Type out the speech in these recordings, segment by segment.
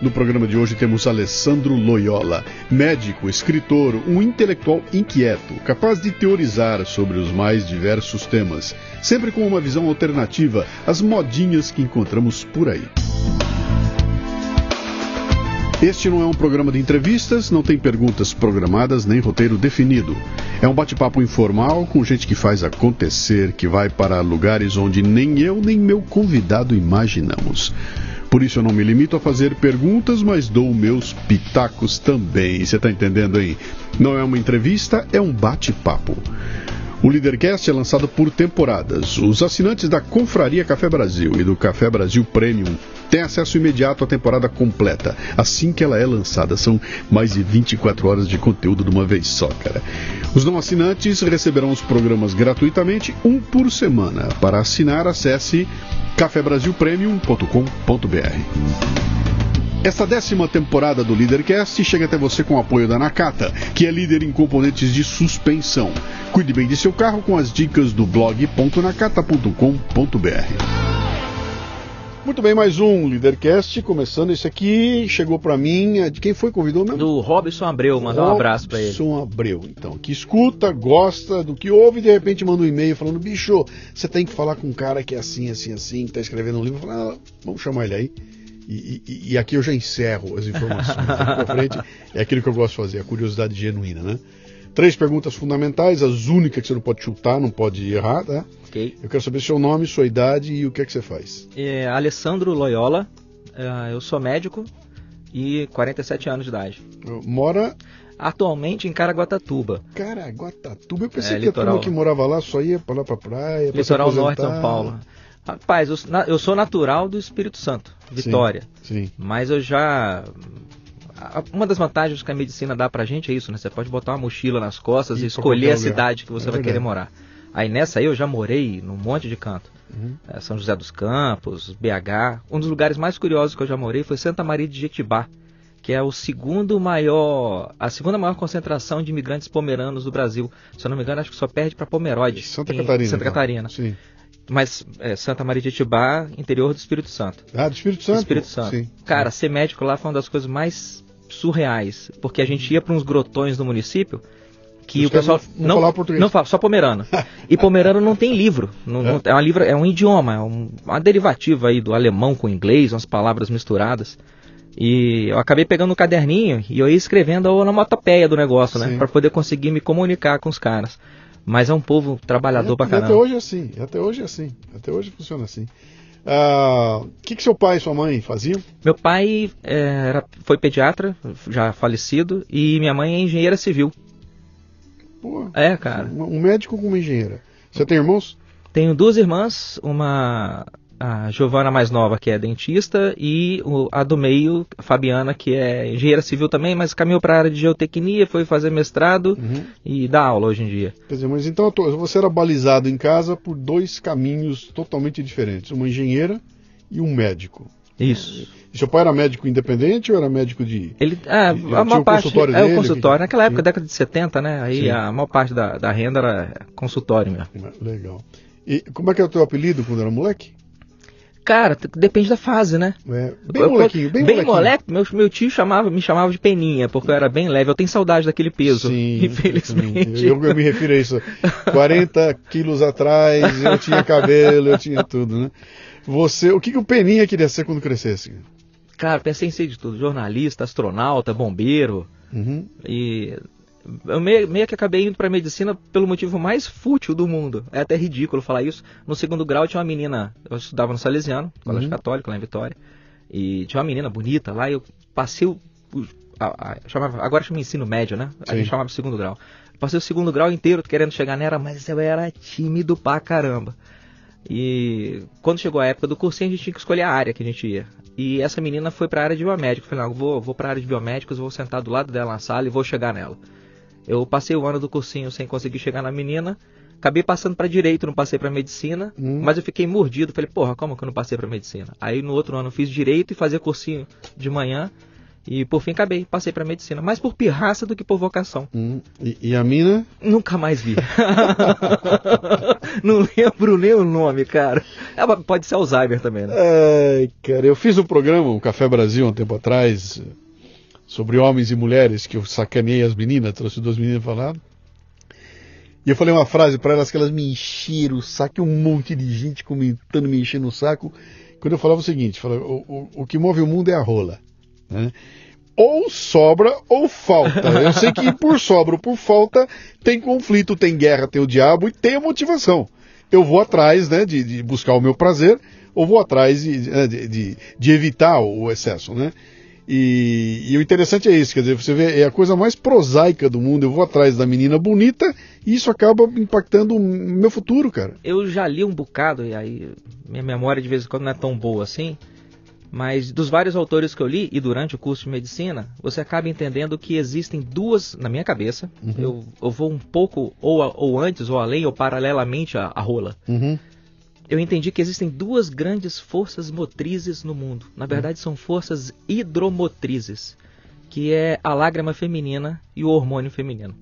No programa de hoje temos Alessandro Loyola, médico, escritor, um intelectual inquieto, capaz de teorizar sobre os mais diversos temas, sempre com uma visão alternativa às modinhas que encontramos por aí. Este não é um programa de entrevistas, não tem perguntas programadas nem roteiro definido. É um bate-papo informal com gente que faz acontecer, que vai para lugares onde nem eu nem meu convidado imaginamos. Por isso eu não me limito a fazer perguntas, mas dou meus pitacos também. Você está entendendo aí? Não é uma entrevista, é um bate-papo. O Leadercast é lançado por temporadas. Os assinantes da Confraria Café Brasil e do Café Brasil Premium têm acesso imediato à temporada completa, assim que ela é lançada. São mais de 24 horas de conteúdo de uma vez só, cara. Os não assinantes receberão os programas gratuitamente, um por semana. Para assinar, acesse cafebrasilpremium.com.br. Esta décima temporada do Leadercast chega até você com o apoio da Nakata, que é líder em componentes de suspensão. Cuide bem de seu carro com as dicas do blog.nakata.com.br. Muito bem, mais um Leadercast, começando esse aqui, chegou para mim, é de quem foi convidou mesmo? Do Robson Abreu, mandar um abraço para ele. Robson Abreu, então, que escuta, gosta do que ouve e de repente manda um e-mail falando, bicho, você tem que falar com um cara que é assim, assim, assim, que tá escrevendo um livro, falo, ah, vamos chamar ele aí. E, e, e, aqui eu já encerro as informações. Daqui pra frente é aquilo que eu gosto de fazer, a curiosidade genuína, né? Três perguntas fundamentais, as únicas que você não pode chutar, não pode errar, tá? Ok. Eu quero saber seu nome, sua idade e o que é que você faz. É, Alessandro Loyola, é, eu sou médico e 47 anos de idade. Mora atualmente em Caraguatatuba. Caraguatatuba? Eu pensei é, que litoral. a turma que morava lá só ia para lá para praia. Pra litoral norte de São Paulo. Rapaz, eu, eu, sou natural do Espírito Santo, Vitória. Sim, sim. Mas eu já uma das vantagens que a medicina dá pra gente é isso, né? Você pode botar uma mochila nas costas e, e escolher a cidade que você é vai querer morar. Aí nessa aí eu já morei num monte de canto. Uhum. É, São José dos Campos, BH. Um dos lugares mais curiosos que eu já morei foi Santa Maria de Jetibá, que é o segundo maior, a segunda maior concentração de imigrantes pomeranos do Brasil. Se eu não me engano, acho que só perde para Pomerode. Santa Catarina. Santa Catarina. Sim. Mas é, Santa Maria de Jetibá, interior do Espírito Santo. Ah, do Espírito Santo? Do Espírito Santo. Sim, Cara, ser médico lá foi uma das coisas mais surreais, porque a gente ia para uns grotões do município que Os o pessoal não, não, fala português. não fala, só pomerano. E pomerano não tem livro, não, é? Não, é, um livro, é um idioma, é um, uma derivativa aí do alemão com inglês, umas palavras misturadas. E eu acabei pegando um caderninho e eu ia escrevendo a onomatopeia do negócio, né, para poder conseguir me comunicar com os caras. Mas é um povo trabalhador é, pra caramba. Até hoje é assim, até hoje é assim, até hoje funciona assim. O uh, que, que seu pai e sua mãe faziam? Meu pai é, era, foi pediatra, já falecido, e minha mãe é engenheira civil. Pô, é, cara. Um médico com uma engenheira. Você tem irmãos? Tenho duas irmãs, uma a Giovana mais nova, que é dentista, e a do meio, a Fabiana, que é engenheira civil também, mas caminhou para a área de geotecnia, foi fazer mestrado uhum. e dá aula hoje em dia. Quer dizer, mas então você era balizado em casa por dois caminhos totalmente diferentes, uma engenheira e um médico. Isso. E seu pai era médico independente ou era médico de. Ele, ah, de, a maior parte. Consultório é dele, o consultório. Que... Naquela época, Sim. década de 70, né? Aí Sim. a maior parte da, da renda era consultório mesmo. Legal. E como é que era o teu apelido quando era moleque? Cara, depende da fase, né? É, bem molequinho, bem, bem molequinho. moleque, meu, meu tio chamava, me chamava de peninha, porque eu era bem leve. Eu tenho saudade daquele peso, Sim, infelizmente. Eu, eu, me refiro a isso. 40 quilos atrás, eu tinha cabelo, eu tinha tudo, né? Você, o que, que o Peninha queria ser quando crescesse? Cara, pensei em ser de tudo. Jornalista, astronauta, bombeiro. Uhum. E eu meio, meio que acabei indo para medicina pelo motivo mais fútil do mundo. É até ridículo falar isso. No segundo grau tinha uma menina, eu estudava no Salesiano, colégio Uhum. católico lá em Vitória, e tinha uma menina bonita lá, e eu passei o. o- a- a- chamava, agora chama ensino médio, né? A Sim. gente chamava segundo grau. Passei o segundo grau inteiro querendo chegar nela, mas eu era tímido pra caramba. E quando chegou a época do cursinho, a gente tinha que escolher a área que a gente ia. E essa menina foi pra área de biomédico. Eu falei, não, eu vou, vou pra área de biomédicos, vou sentar do lado dela na sala e vou chegar nela. Eu passei o ano do cursinho sem conseguir chegar na menina. Acabei passando para direito, não passei para medicina, hum. mas eu fiquei mordido. Falei, porra, como que eu não passei para medicina? Aí no outro ano eu fiz direito e fazia cursinho de manhã. E por fim acabei, passei para medicina, mais por pirraça do que por vocação. Hum. E, e, a mina? Nunca mais vi. não lembro nem o nome, cara. É, pode ser Alzheimer também, né? É, cara, eu fiz um programa, o Café Brasil, um tempo atrás, sobre homens e mulheres, que eu sacanei as meninas, trouxe duas meninas falando. E eu falei uma frase para elas que elas me encheram o saco, um monte de gente comentando, me enchendo o saco. Quando eu falava o seguinte, falava, o, o, o que move o mundo é a rola. Né? Ou sobra ou falta. Eu sei que por sobra ou por falta tem conflito, tem guerra, tem o diabo e tem a motivação. Eu vou atrás né, de, de buscar o meu prazer ou vou atrás de, né, de, de evitar o excesso. Né? E, e, o interessante é isso, quer dizer, você vê, é a coisa mais prosaica do mundo. Eu vou atrás da menina bonita e isso acaba impactando o meu futuro, cara. Eu já li um bocado, e aí minha memória de vez em quando não é tão boa assim, mas dos vários autores que eu li e durante o curso de medicina, você acaba entendendo que existem duas, na minha cabeça, uhum. eu, eu, vou um pouco ou, ou antes ou além ou paralelamente à, à rola. Uhum eu entendi que existem duas grandes forças motrizes no mundo. Na verdade, são forças hidromotrizes, que é a lágrima feminina e o hormônio feminino.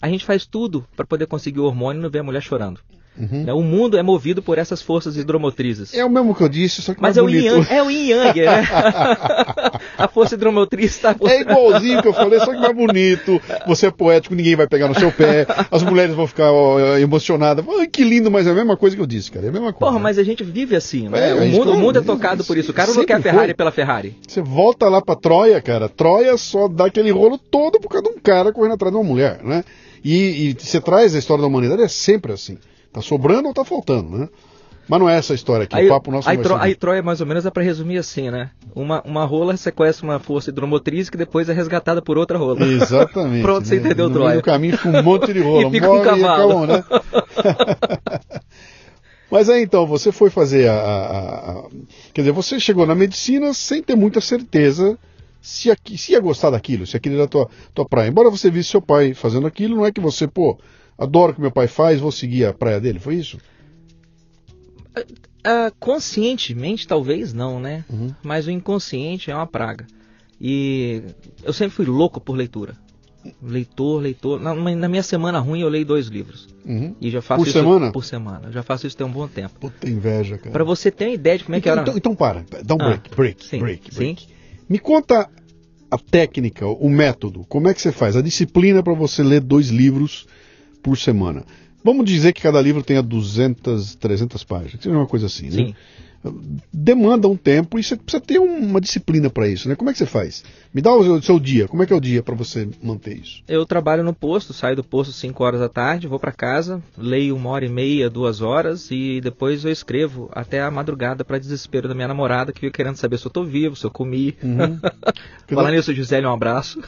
A gente faz tudo para poder conseguir o hormônio e não ver a mulher chorando. Uhum. Né, o mundo é movido por essas forças hidromotrizes. É o mesmo que eu disse, só que Mas é o, yin yang, é o yin yang, né? a força hidromotriz está... É igualzinho que eu falei, só que mais bonito. Você é poético, ninguém vai pegar no seu pé. As mulheres vão ficar ó, emocionadas. Ai, que lindo, mas é a mesma coisa que eu disse, cara. É a mesma coisa. Porra, mas a gente vive assim, né? É, o, mundo, o mundo é tocado por isso. O cara não quer a Ferrari foi. pela Ferrari. Você volta lá pra Troia, cara. Troia só dá aquele rolo todo por causa de um cara correndo atrás de uma mulher, né? E, e você traz a história da humanidade, é sempre assim. Tá sobrando ou tá faltando, né? Mas não é essa a história aqui, aí, o papo nosso aí, tro, aí Troia, mais ou menos, é para resumir assim, né? Uma, uma rola sequestra uma força hidromotriz que depois é resgatada por outra rola. Exatamente. Pronto, né? você entendeu, no Troia. No caminho fica um monte de rola. e fica um cavalo. Acabou, né? Mas aí então, você foi fazer a, a, a, Quer dizer, você chegou na medicina sem ter muita certeza se, aqui, se ia gostar daquilo, se aquilo era a tua, tua praia. Embora você visse seu pai fazendo aquilo, não é que você, pô, adoro o que meu pai faz, vou seguir a praia dele, foi isso? Uh, conscientemente, talvez não, né? Uhum. Mas o inconsciente é uma praga. E eu sempre fui louco por leitura. Leitor, leitor. Na, na minha semana ruim eu leio dois livros. Uhum. E já faço por isso semana? por semana. Eu já faço isso tem um bom tempo. Puta inveja, cara. Para você ter uma ideia de como é então, que era. Então, então para, dá um ah, break, break, sim, break, break. Sim. Me conta a técnica, o método, como é que você faz? A disciplina para você ler dois livros por semana. Vamos dizer que cada livro tenha 200, 300 páginas, uma coisa assim, né? Sim demanda um tempo e você precisa ter uma disciplina para isso, né? Como é que você faz? Me dá o seu dia, como é que é o dia para você manter isso? Eu trabalho no posto, saio do posto 5 horas da tarde, vou para casa, leio uma hora e meia, duas horas e depois eu escrevo até a madrugada para desespero da minha namorada que fica querendo saber se eu tô vivo, se eu comi. Uhum. Falando nisso, Gisele, um abraço.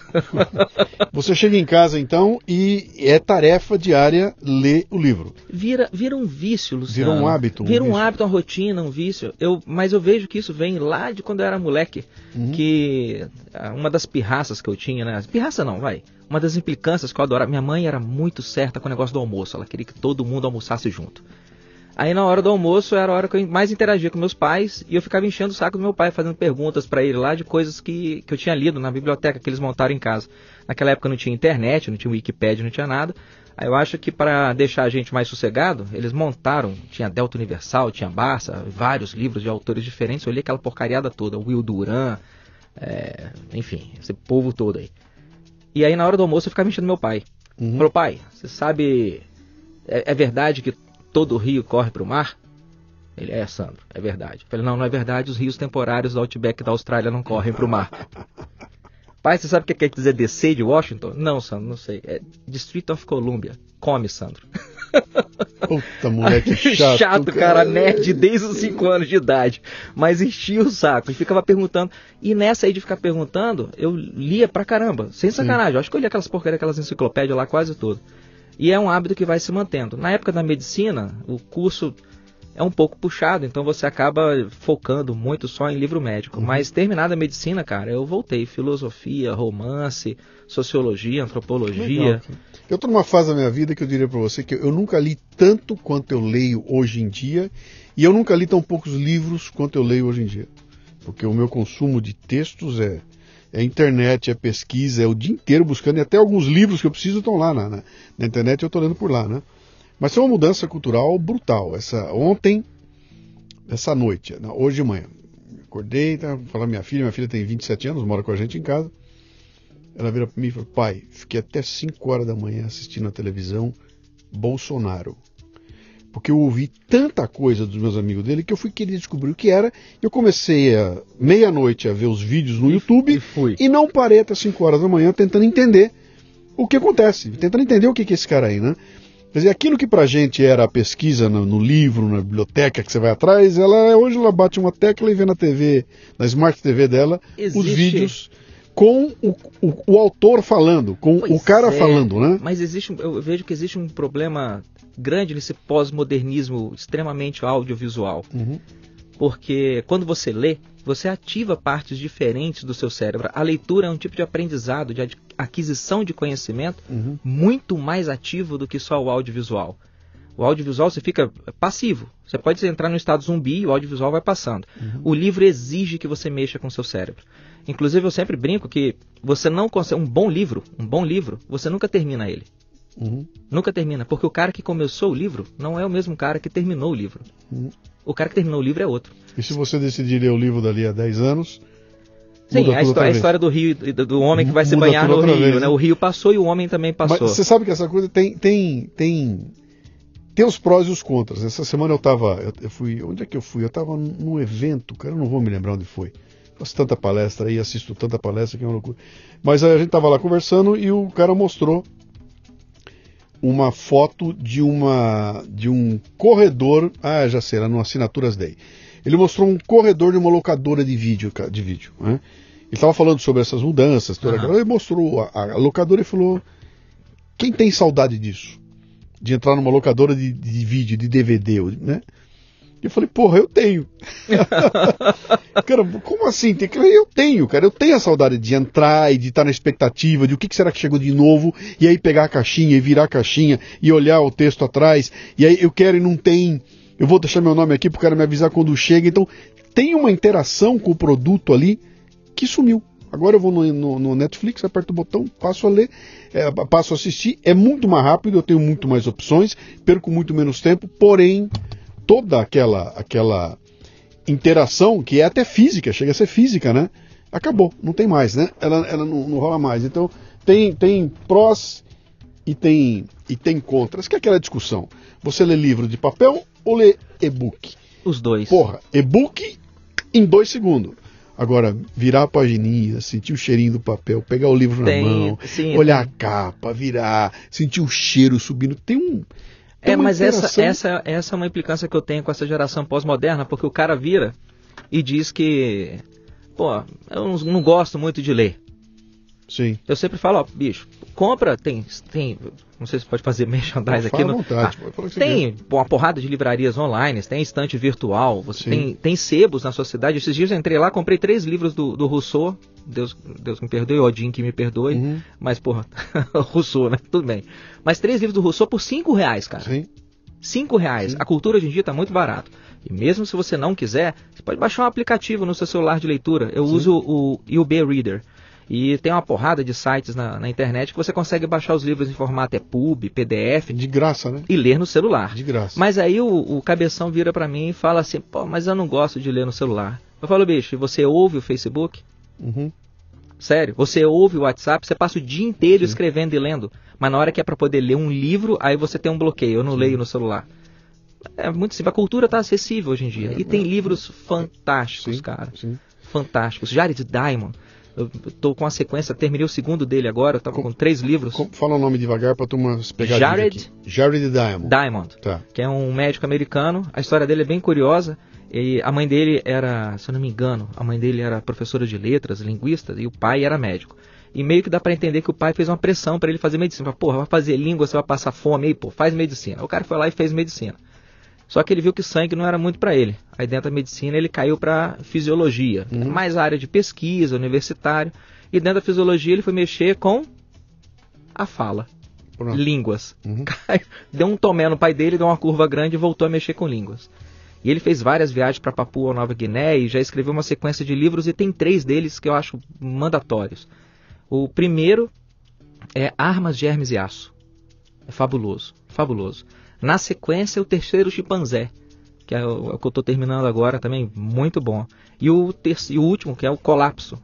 você chega em casa então e é tarefa diária ler o livro. Vira, vira um vício, Luciano. Vira um hábito. Um vira um vício. hábito, uma rotina, um vício. Eu, mas eu vejo que isso vem lá de quando eu era moleque. Uhum. Que ah, uma das pirraças que eu tinha, né? Pirraça não, vai. Uma das implicâncias que eu adorava. Minha mãe era muito certa com o negócio do almoço. Ela queria que todo mundo almoçasse junto. Aí na hora do almoço era a hora que eu mais interagia com meus pais e eu ficava enchendo o saco do meu pai, fazendo perguntas para ele lá de coisas que, que eu tinha lido na biblioteca que eles montaram em casa. Naquela época não tinha internet, não tinha Wikipedia, não tinha nada. Aí eu acho que para deixar a gente mais sossegado, eles montaram, tinha Delta Universal, tinha Barça, vários livros de autores diferentes. Eu li aquela porcariada toda, Will Duran, é, enfim, esse povo todo aí. E aí na hora do almoço eu ficava mexendo meu pai. Uhum. Falou, pai, você sabe, é, é verdade que todo rio corre para o mar? Ele é, Sandro, é verdade. Eu falei, não, não é verdade, os rios temporários do Outback da Austrália não correm para o mar. Pai, você sabe o que quer dizer DC de Washington? Não, Sandro, não sei. É District of Columbia. Come, Sandro. Puta, moleque chato. chato, cara, cara, nerd desde os 5 anos de idade. Mas enchia o saco e ficava perguntando. E nessa aí de ficar perguntando, eu lia pra caramba. Sem sacanagem. Eu acho que eu li aquelas porcarias, aquelas enciclopédias lá quase tudo. E é um hábito que vai se mantendo. Na época da medicina, o curso é um pouco puxado, então você acaba focando muito só em livro médico. Uhum. Mas terminada a medicina, cara, eu voltei. Filosofia, romance, sociologia, antropologia. Legal, eu estou numa fase da minha vida que eu diria para você que eu nunca li tanto quanto eu leio hoje em dia, e eu nunca li tão poucos livros quanto eu leio hoje em dia. Porque o meu consumo de textos é, é internet, é pesquisa, é o dia inteiro buscando, e até alguns livros que eu preciso estão lá na, na, na internet eu estou lendo por lá, né? Mas foi uma mudança cultural brutal. Essa ontem, essa noite, hoje de manhã, acordei, tá, falar minha filha, minha filha tem 27 anos, mora com a gente em casa. Ela vira para mim e fala: "Pai, fiquei até 5 horas da manhã assistindo a televisão Bolsonaro" porque eu ouvi tanta coisa dos meus amigos dele que eu fui querer descobrir o que era. Eu comecei a meia-noite a ver os vídeos no YouTube e, e, não parei até 5 horas da manhã tentando entender o que acontece, tentando entender o que é esse cara aí, né? Quer dizer, aquilo que pra gente era a pesquisa no, no, livro, na biblioteca que você vai atrás, ela hoje ela bate uma tecla e vê na TV, na Smart TV dela, Existe... os vídeos com o, o, o, autor falando, com pois o cara é, falando, né? Mas existe, eu vejo que existe um problema grande nesse pós-modernismo extremamente audiovisual. Uhum. Porque quando você lê, você ativa partes diferentes do seu cérebro. A leitura é um tipo de aprendizado, de aquisição de conhecimento uhum. muito mais ativo do que só o audiovisual. O audiovisual você fica passivo. Você pode entrar no estado zumbi e o audiovisual vai passando. Uhum. O livro exige que você mexa com o seu cérebro. Inclusive eu sempre brinco que você não consegue um bom livro, um bom livro, você nunca termina ele. Uhum. Nunca termina, porque o cara que começou o livro não é o mesmo cara que terminou o livro. Uhum. O cara que terminou o livro é outro. E se você decidir ler o livro dali a 10 anos? Sim, a, história, a história do rio, do homem que vai se banhar no rio, vez, né? O rio passou e o homem também passou. Mas você sabe que essa coisa tem tem tem tem os prós e os contras. Essa semana eu estava, eu, eu, fui, onde é que eu fui? Eu estava num evento, cara, eu não vou me lembrar onde foi. Faço tanta palestra aí, assisto tanta palestra que é uma loucura. Mas a gente estava lá conversando e o cara mostrou uma foto de uma de um corredor, ah, já sei, era no Assinaturas Day. Ele mostrou um corredor de uma locadora de vídeo, de vídeo. Né? Ele estava falando sobre essas mudanças, toda uhum. ele mostrou a, a, locadora e falou: quem tem saudade disso? De entrar numa locadora de, de vídeo, de DVD, né? eu falei, porra, eu tenho. cara, como assim? Eu tenho, cara. Eu tenho a saudade de entrar e de estar na expectativa de o que, que será que chegou de novo, e aí pegar a caixinha e virar a caixinha e olhar o texto atrás, e aí eu quero e não tem. Eu vou deixar meu nome aqui para o cara me avisar quando chega. Então, tem uma interação com o produto ali que sumiu. Agora eu vou no, no, no, Netflix, aperto o botão, passo a ler, é, passo a assistir. É muito mais rápido, eu tenho muito mais opções, perco muito menos tempo, porém toda aquela aquela interação que é até física, chega a ser física, né? Acabou, não tem mais, né? Ela, ela não, não rola mais. Então tem, tem prós e tem, e tem contras, que é aquela discussão. Você lê livro de papel ou lê e-book? Os dois. Porra, e-book em dois segundos. Agora, virar a pagininha, sentir o cheirinho do papel, pegar o livro tem, na mão, sim, olhar tem. a capa, virar, sentir o cheiro subindo. Tem um, é, mas essa, essa, essa é uma implicância que eu tenho com essa geração pós-moderna, porque o cara vira e diz que, pô, eu não, não gosto muito de ler. Sim. Eu sempre falo, ó, bicho, compra, tem, tem, não sei se pode fazer merchandise aqui. No, vontade, ah, tem uma porrada de livrarias online, tem estante virtual, você tem, tem sebos na sua cidade. Esses dias eu entrei lá, comprei três livros do, do Rousseau, Deus, Deus me perdoe, Odin que me perdoe, uhum. mas porra, Rousseau, né? Tudo bem. Mas três livros do Rousseau por cinco reais, cara. Sim. Cinco reais. Sim. A cultura hoje em dia está muito barato. E mesmo se você não quiser, você pode baixar um aplicativo no seu celular de leitura. Eu Sim. uso o UB Reader. E tem uma porrada de sites na, na, internet que você consegue baixar os livros em formato EPUB, PDF. De graça, né? E ler no celular. De graça. Mas aí o, o cabeção vira para mim e fala assim: pô, mas eu não gosto de ler no celular. Eu falo, bicho, você ouve o Facebook? Uhum. Sério, você ouve o WhatsApp, você passa o dia inteiro Sim. escrevendo e lendo. Mas na hora que é para poder ler um livro, aí você tem um bloqueio. Eu não Sim. leio no celular. É muito simples. A cultura está acessível hoje em dia. É, e tem é, livros fantásticos, Sim, cara. Fantásticos. Jared Diamond eu tô com a sequência, terminei o segundo dele agora, tava com, com três livros. Com, fala o nome devagar para turma pegar Jared, Jared Diamond. Diamond, tá. que é um médico americano. A história dele é bem curiosa. E a mãe dele era, se eu não me engano, a mãe dele era professora de letras, linguista, e o pai era médico. E meio que dá para entender que o pai fez uma pressão para ele fazer medicina. Porra, vai fazer língua, você vai passar fome aí, pô, faz medicina. O cara foi lá e fez medicina. Só que ele viu que sangue não era muito para ele. Aí dentro da medicina ele caiu para fisiologia, uhum. mais área de pesquisa, universitário. E dentro da fisiologia ele foi mexer com a fala. Pronto. Línguas. Uhum. Deu um tomé no pai dele, deu uma curva grande e voltou a mexer com línguas. E ele fez várias viagens para Papua Nova Guiné e já escreveu uma sequência de livros e tem três deles que eu acho mandatórios. O primeiro é Armas de Hermes e Aço. É fabuloso, fabuloso. Na sequência, o terceiro chimpanzé, que é o, é que eu estou terminando agora também, muito bom. E o, terceiro, e o último, que é o Colapso.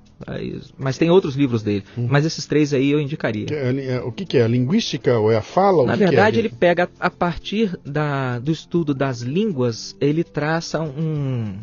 Mas tem outros livros dele. Hum. Mas esses três aí eu indicaria. É, é, o que, que, é? A linguística ou é a fala? Na verdade, é? ele pega, a partir da, do estudo das línguas, ele traça um,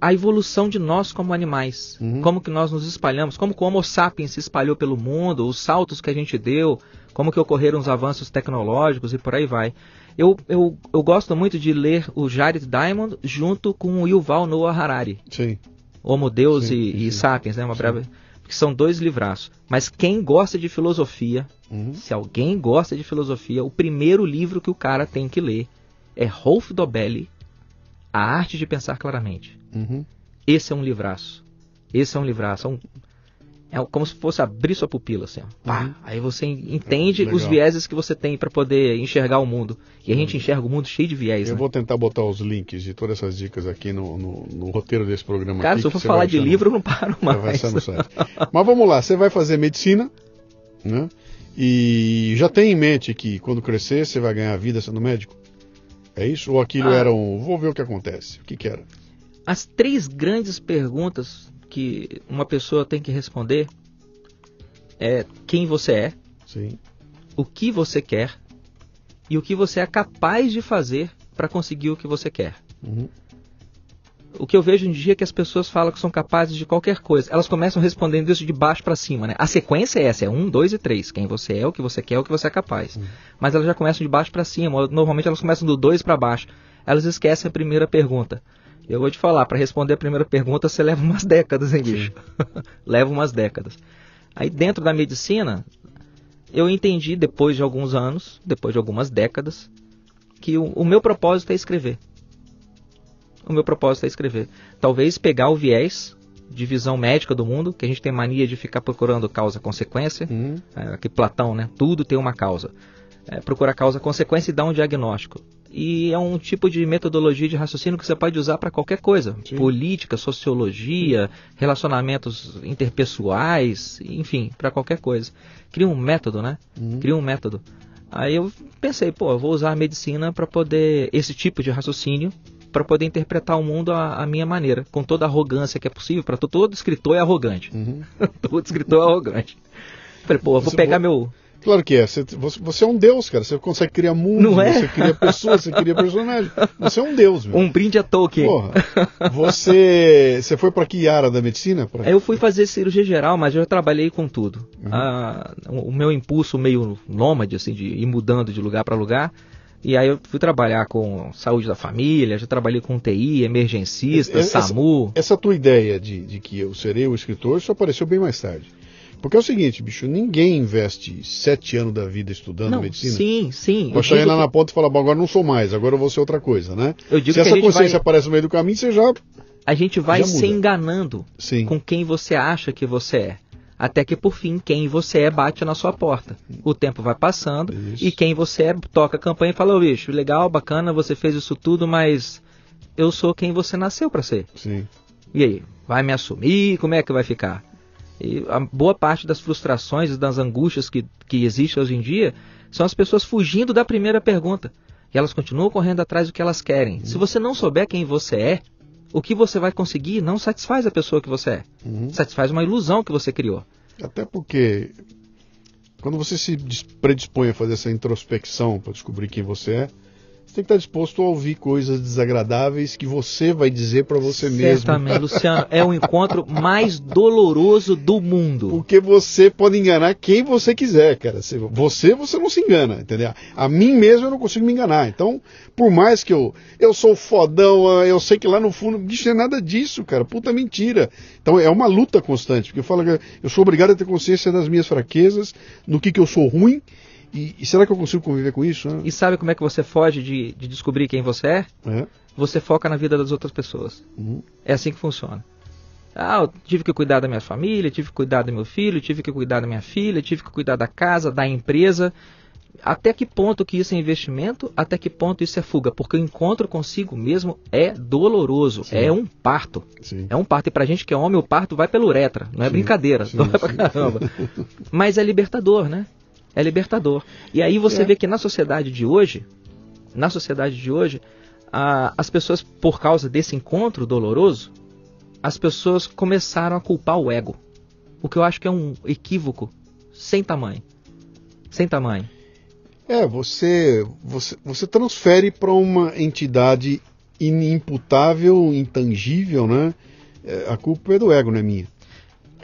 a evolução de nós como animais. Uhum. Como que nós nos espalhamos, como o Homo sapiens se espalhou pelo mundo, os saltos que a gente deu, como que ocorreram os avanços tecnológicos e por aí vai. Eu, eu, eu gosto muito de ler o Jared Diamond junto com o Yuval Noah Harari. Sim. Homo Deus sim, e, sim. e, Sapiens, né? Uma breve, que são dois livraços. Mas quem gosta de filosofia, uhum. se alguém gosta de filosofia, o primeiro livro que o cara tem que ler é Rolf Dobelli, A Arte de Pensar Claramente. Uhum. Esse é um livraço. Esse é um livraço. É um, é como se fosse abrir sua pupila, assim. Pá, uhum. Aí você entende é, os vieses que você tem para poder enxergar o mundo. E a gente uhum. enxerga o mundo cheio de viés. Eu né? vou tentar botar os links de todas essas dicas aqui no, no, no roteiro desse programa. Cara, aqui, se eu for falar de livro, eu não paro mais. Site. Mas vamos lá, você vai fazer medicina, né? E já tem em mente que quando crescer você vai ganhar vida sendo médico? É isso? Ou aquilo ah. era um. Vou ver o que acontece. O que, que era? As três grandes perguntas que uma pessoa tem que responder é quem você é, Sim. o que você quer e o que você é capaz de fazer para conseguir o que você quer. Uhum. O que eu vejo em dia é que as pessoas falam que são capazes de qualquer coisa. Elas começam respondendo isso de baixo para cima, né? A sequência é essa, é um, dois e três. Quem você é, o que você quer, o que você é capaz. Uhum. Mas elas já começam de baixo para cima. Normalmente elas começam do dois para baixo. Elas esquecem a primeira pergunta. Eu vou te falar, para responder a primeira pergunta, você leva umas décadas, hein, bicho? leva umas décadas. Aí dentro da medicina, eu entendi depois de alguns anos, depois de algumas décadas, que o, o meu propósito é escrever. O meu propósito é escrever. Talvez pegar o viés de visão médica do mundo, que a gente tem mania de ficar procurando causa-consequência. Uhum. É, aqui Platão, né? Tudo tem uma causa. É, procurar causa-consequência e dar um diagnóstico e é um tipo de metodologia de raciocínio que você pode usar para qualquer coisa. Sim. Política, sociologia, relacionamentos interpessoais, enfim, para qualquer coisa. Cria um método, né? Uhum. Cria um método. Aí eu pensei, pô, eu vou usar a medicina para poder, esse tipo de raciocínio, para poder interpretar o mundo à, à, minha maneira, com toda a arrogância que é possível. Para todo escritor é arrogante. Uhum. todo escritor é arrogante. Falei, pô, eu vou pegar meu Claro que é. Você, você, é um deus, cara. Você consegue criar mundo, é? você cria pessoas, você cria personagens. Você é um deus, meu. Um brinde a Tolkien. Porra. Você, você foi para que área da medicina? Pra... Eu fui fazer cirurgia geral, mas eu trabalhei com tudo. Uhum. Ah, o meu impulso meio nômade, assim, de ir mudando de lugar para lugar. E aí eu fui trabalhar com saúde da família, já trabalhei com TI, emergencista, essa, SAMU. Essa tua ideia de, de que eu serei o escritor só apareceu bem mais tarde. Porque é o seguinte, bicho, ninguém investe sete anos da vida estudando não, medicina. Sim, sim. Pra chegar lá que... na ponta e falar, bom, agora não sou mais, agora eu vou ser outra coisa, né? Eu digo Se que essa consciência vai... aparece no meio do caminho, você já. A gente vai se enganando sim. com quem você acha que você é. Até que por fim, quem você é bate na sua porta. O tempo vai passando isso. e quem você é toca a campanha e fala, ô bicho, legal, bacana, você fez isso tudo, mas eu sou quem você nasceu para ser. Sim. E aí, vai me assumir? Como é que vai ficar? E a boa parte das frustrações e das angústias que, que existem hoje em dia são as pessoas fugindo da primeira pergunta. E elas continuam correndo atrás do que elas querem. Uhum. Se você não souber quem você é, o que você vai conseguir não satisfaz a pessoa que você é. Uhum. Satisfaz uma ilusão que você criou. Até porque quando você se predispõe a fazer essa introspecção para descobrir quem você é, você tem que estar disposto a ouvir coisas desagradáveis que você vai dizer para você mesmo. Certamente, Luciano, é o encontro mais doloroso do mundo. Porque você pode enganar quem você quiser, cara. Você, você não se engana, entendeu? A mim mesmo eu não consigo me enganar. Então, por mais que eu, eu sou fodão, eu sei que lá no fundo, bicho, é nada disso, cara. Puta mentira. Então é uma luta constante, porque eu falo que eu sou obrigado a ter consciência das minhas fraquezas, no que, que eu sou ruim E, e, será que eu consigo conviver com isso? Né? E sabe como é que você foge de, de descobrir quem você é? é? Você foca na vida das outras pessoas. Uhum. É assim que funciona. Ah, eu tive que cuidar da minha família, tive que cuidar do meu filho, tive que cuidar da minha filha, tive que cuidar da casa, da empresa. Até que ponto que isso é investimento? Até que ponto isso é fuga? Porque o encontro consigo mesmo é doloroso, sim. é um parto. Sim. É um parto. E pra gente que é homem, o parto vai pela uretra, não é sim. brincadeira. Dói pra caramba. Mas é libertador, né? É libertador. E aí você é. vê que na sociedade de hoje, na sociedade de hoje, a, as pessoas, por causa desse encontro doloroso, as pessoas começaram a culpar o ego. O que eu acho que é um equívoco sem tamanho. Sem tamanho. É, você, você, você transfere para uma entidade inimputável, intangível, né? É, a culpa é do ego, não é minha.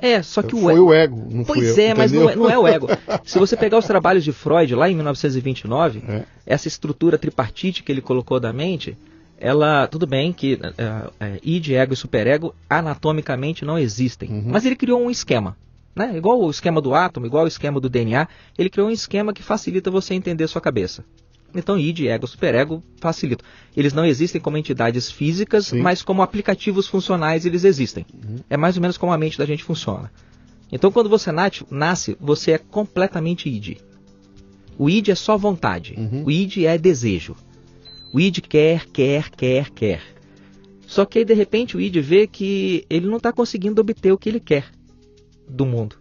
É, só que foi o ego. o ego, não pois é, eu, mas não é, não é, o ego. Se você pegar os trabalhos de Freud, lá em 1929, é. essa estrutura tripartite que ele colocou da mente, ela, tudo bem que é, é, id, ego e superego anatomicamente não existem, uhum. mas ele criou um esquema. Né? Igual o esquema do átomo, igual o esquema do DNA, ele criou um esquema que facilita você entender sua cabeça. Então, id, ego, superego facilitam. Eles não existem como entidades físicas, Sim. mas como aplicativos funcionais eles existem. Uhum. É mais ou menos como a mente da gente funciona. Então, quando você nasce, você é completamente id. O id é só vontade. Uhum. O id é desejo. O id quer, quer, quer, quer. Só que aí, de repente, o id vê que ele não está conseguindo obter o que ele quer do mundo.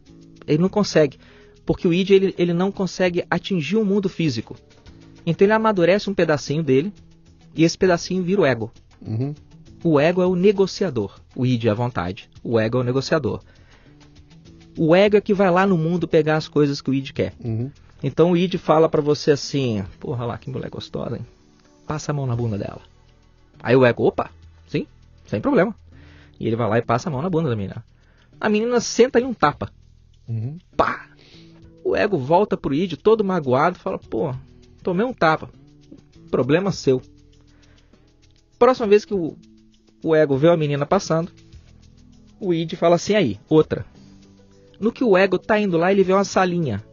Ele não consegue. Porque o id ele, ele não consegue atingir o mundo físico. Então ele amadurece um pedacinho dele e esse pedacinho vira o ego. Uhum. O ego é o negociador. O id é a vontade. O ego é o negociador. O ego é que vai lá no mundo pegar as coisas que o id quer. Uhum. Então o id fala para você assim: Porra lá, que mulher gostosa, hein? Passa a mão na bunda dela. Aí o ego, opa, sim, sem problema. E ele vai lá e passa a mão na bunda da menina. A menina senta e um tapa. Uhum. Pá! O ego volta pro id todo magoado fala: Pô, tomei um tapa. Problema seu. Próxima vez que o, o ego vê a menina passando, o id fala assim aí, outra. No que o ego tá indo lá, ele vê uma salinha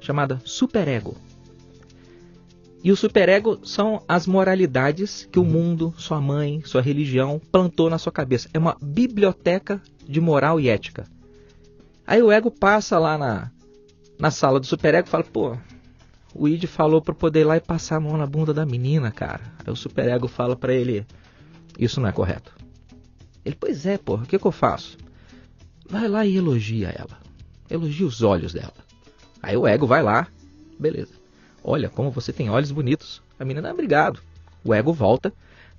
chamada superego. E o superego são as moralidades que o mundo, sua mãe, sua religião plantou na sua cabeça. É uma biblioteca de moral e ética. Aí o ego passa lá na, na sala do superego e fala: pô, o id falou para poder ir lá e passar a mão na bunda da menina, cara. Aí o superego fala para ele: isso não é correto. Ele: pois é, porra, o que, que eu faço? Vai lá e elogia ela. Elogia os olhos dela. Aí o ego vai lá, beleza. Olha como você tem olhos bonitos. A menina, ah, obrigado. O ego volta,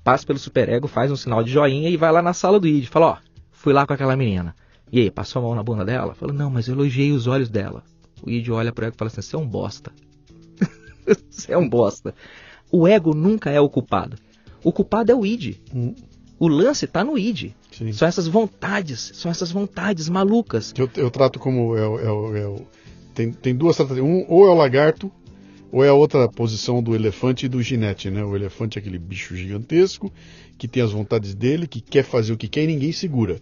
passa pelo superego, faz um sinal de joinha e vai lá na sala do id. Fala, ó, fui lá com aquela menina. E aí, passou a mão na bunda dela? Fala, não, mas eu elogiei os olhos dela. O id olha pro ego e fala assim, você é um bosta. Você é um bosta. O ego nunca é o culpado. O culpado é o id. Hum. O lance está no id. Sim. São essas vontades, são essas vontades malucas. Eu, eu trato como é, é, é tem, tem duas tratativas. Um, ou é o lagarto, ou é a outra posição do elefante e do ginete, né? O elefante é aquele bicho gigantesco que tem as vontades dele, que quer fazer o que quer e ninguém segura.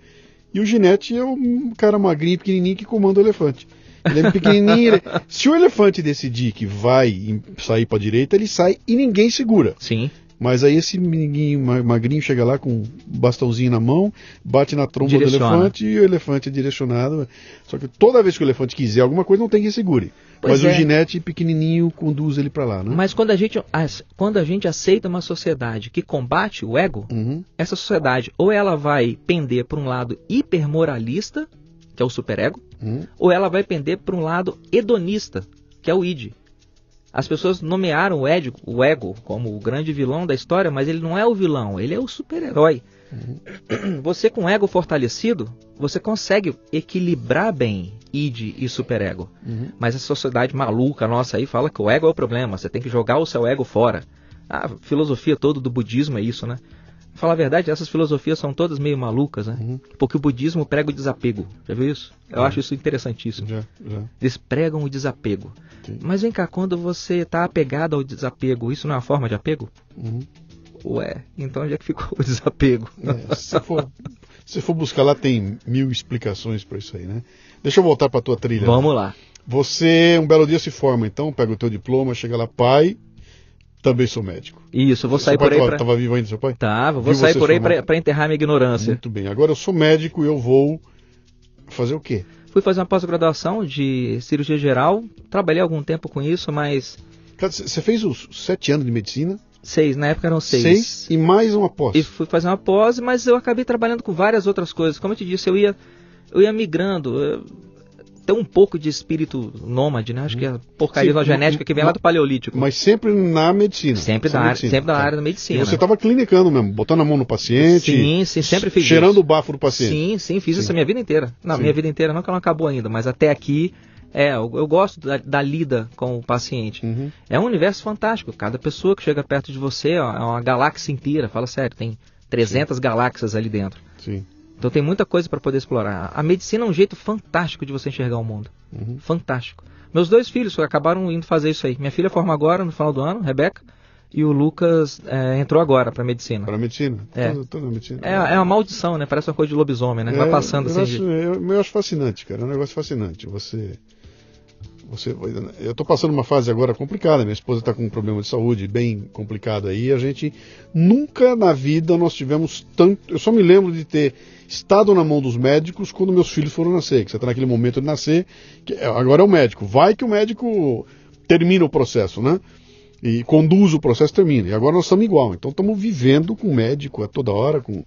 E o ginete é um cara magrinho, pequenininho que comanda o elefante. Ele é pequenininho. ele- Se o elefante decidir que vai sair para direita, ele sai e ninguém segura. Sim. Mas aí esse menino ma- magrinho chega lá com um bastãozinho na mão, bate na tromba do Direciona. elefante e o elefante é direcionado. Só que toda vez que o elefante quiser alguma coisa, não tem quem segure. Pois Mas é. o ginete pequenininho conduz ele para lá, né? Mas quando a, gente, quando a gente aceita uma sociedade que combate o ego, Uhum, essa sociedade ou ela vai pender para um lado hipermoralista, que é o superego, uhum. ou ela vai pender para um lado hedonista, que é o id. As pessoas nomearam o ego, o ego como o grande vilão da história, mas ele não é o vilão, ele é o super-herói. Você com ego fortalecido, você consegue equilibrar bem id e superego. Uhum. Mas a sociedade maluca nossa aí fala que o ego é o problema, você tem que jogar o seu ego fora. A filosofia toda do budismo é isso, né? Falar a verdade, essas filosofias são todas meio malucas, né? Uhum. Porque o budismo prega o desapego. Já viu isso? Eu Uhum. acho isso interessantíssimo. Já, já. Eles pregam o desapego. Sim. Mas vem cá, quando você está apegado ao desapego, isso não é uma forma de apego? Uhum. Ué, então onde é que ficou o desapego? É, se, for, se for buscar lá, tem mil explicações para isso aí, né? Deixa eu voltar para tua trilha. Vamos lá. Você, um belo dia, se forma, então, pega o teu diploma, chega lá, pai, também sou médico. Isso, eu vou sair por aí. Tava, pra... tava vivo ainda, seu pai? Tava, vou Viu sair por aí para enterrar minha ignorância. Muito bem. Agora eu sou médico e eu vou fazer o quê? Fui fazer uma pós-graduação de cirurgia geral. Trabalhei algum tempo com isso, mas. Você fez os sete anos de medicina? Seis, na época eram seis. Seis e mais uma pós. E fui fazer uma pós, mas eu acabei trabalhando com várias outras coisas. Como eu te disse, eu ia, eu ia migrando. Eu tem um pouco de espírito nômade, né? Acho que é a porcaria da genética que vem lá do Paleolítico. Mas sempre na medicina. Sempre, da, medicina, sempre tá. área da medicina. E você estava clinicando mesmo, botando a mão no paciente. Sim, sim, sempre fiz Cheirando isso. o bafo do paciente. Sim, sim, fiz sim. isso a minha vida inteira. Não, sim. minha vida inteira não, que ela não acabou ainda, mas até aqui é, eu, eu gosto da, da, lida com o paciente. Uhum. É um universo fantástico. Cada pessoa que chega perto de você ó, é uma galáxia inteira. Fala sério, tem 300 Sim. galáxias ali dentro. Sim. Então tem muita coisa para poder explorar. A medicina é um jeito fantástico de você enxergar o mundo. Uhum. Fantástico. Meus dois filhos acabaram indo fazer isso aí. Minha filha forma agora, no final do ano, Rebeca. E o Lucas é, entrou agora para medicina. Para medicina? É. Tô, tô medicina. É, é uma maldição, né? Parece uma coisa de lobisomem, né? É, Vai passando eu assim. Acho, de... eu, eu acho fascinante, cara. É um negócio fascinante. Você você, eu estou passando uma fase agora complicada. Minha esposa está com um problema de saúde bem complicado aí. A gente nunca na vida nós tivemos tanto. Eu só me lembro de ter estado na mão dos médicos quando meus filhos foram nascer. Que você está naquele momento de nascer. Que é, agora é o médico. Vai que o médico termina o processo, né? E conduz o processo, termina. E agora nós estamos igual. Então estamos vivendo com o médico a toda hora, com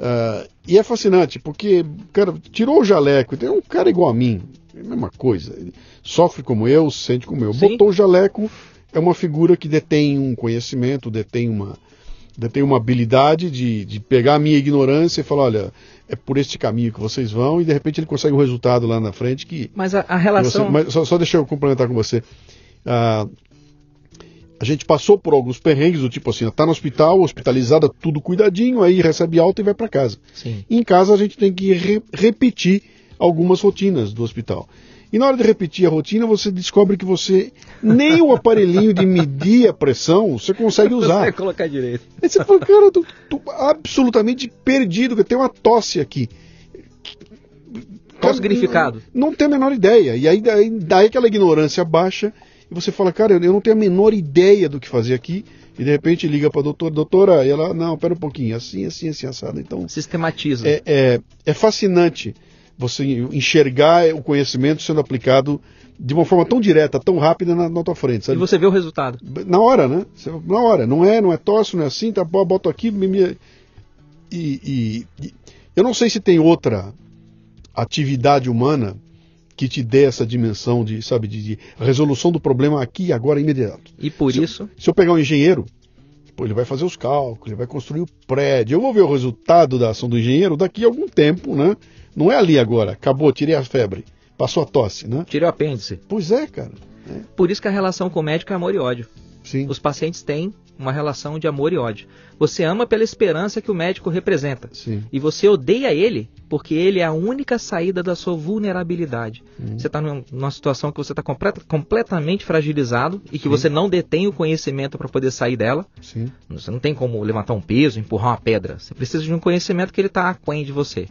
Uh, e é fascinante, porque, cara, tirou o jaleco, tem um cara igual a mim, é a mesma coisa. Ele sofre como eu, sente como eu. Sim. Botou o jaleco, é uma figura que detém um conhecimento, detém uma, detém uma habilidade de, de pegar a minha ignorância e falar, olha, é por este caminho que vocês vão, e de repente ele consegue um resultado lá na frente que. Mas a, a relação. Você, mas só, só deixa eu complementar com você. Uh, a gente passou por alguns perrengues do tipo assim, está no hospital, hospitalizada, tudo cuidadinho, aí recebe alta e vai para casa. Sim. Em casa a gente tem que re repetir algumas rotinas do hospital. E na hora de repetir a rotina, você descobre que você nem o aparelhinho de medir a pressão você consegue usar. Você colocar direito. Aí você fala, cara, eu tô, tô absolutamente perdido, que tem uma tosse aqui. Qual o significado? Não, não tem a menor ideia. E aí daí, daí aquela ignorância baixa e você fala, cara, eu não tenho a menor ideia do que fazer aqui, e de repente liga para a doutora, doutora, e ela, não, pera um pouquinho, assim, assim, assim, assado. Então, Sistematiza. É, é, é fascinante você enxergar o conhecimento sendo aplicado de uma forma tão direta, tão rápida na, na tua frente. Sabe? E você vê o resultado. Na hora, né? Na hora. Não é, não é tosse, não é assim, tá, boto aqui, me, me... E, e, e eu não sei se tem outra atividade humana que te dê essa dimensão de, sabe, de, de resolução do problema aqui e agora imediato. E por se isso. Eu, se eu pegar um engenheiro, pô, ele vai fazer os cálculos, ele vai construir o prédio. Eu vou ver o resultado da ação do engenheiro daqui a algum tempo, né? Não é ali agora. Acabou, tirei a febre, passou a tosse, né? Tirei o apêndice. Pois é, cara. É. Por isso que a relação com o médico é amor e ódio. Sim. Os pacientes têm uma relação de amor e ódio. Você ama pela esperança que o médico representa. Sim. E você odeia ele porque ele é a única saída da sua vulnerabilidade. Uhum. Você está numa situação que você está complet completamente fragilizado e que Sim. você não detém o conhecimento para poder sair dela. Sim. Você não tem como levantar um peso, empurrar uma pedra. Você precisa de um conhecimento que ele está aquém de você.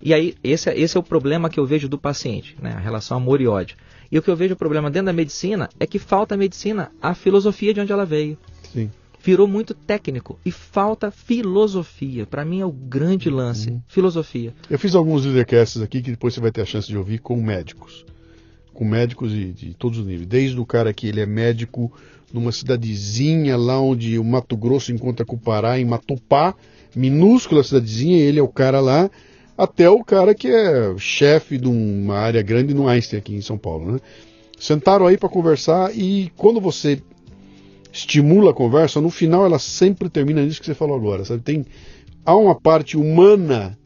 E aí, esse, é, esse é o problema que eu vejo do paciente, né? a relação amor e ódio. E o que eu vejo o problema dentro da medicina é que falta a medicina a filosofia de onde ela veio. Sim. Virou muito técnico e falta filosofia. Para mim é o grande lance, uhum. filosofia. Eu fiz alguns leadercasts aqui que depois você vai ter a chance de ouvir com médicos. Com médicos de, de todos os níveis. Desde o cara que ele é médico numa cidadezinha lá onde o Mato Grosso encontra com o Pará, em Matupá, minúscula cidadezinha, ele é o cara lá, até o cara que é chefe de uma área grande no Einstein aqui em São Paulo, né? Sentaram aí para conversar e quando você estimula a conversa, no final ela sempre termina nisso que você falou agora, sabe? Tem há uma parte humana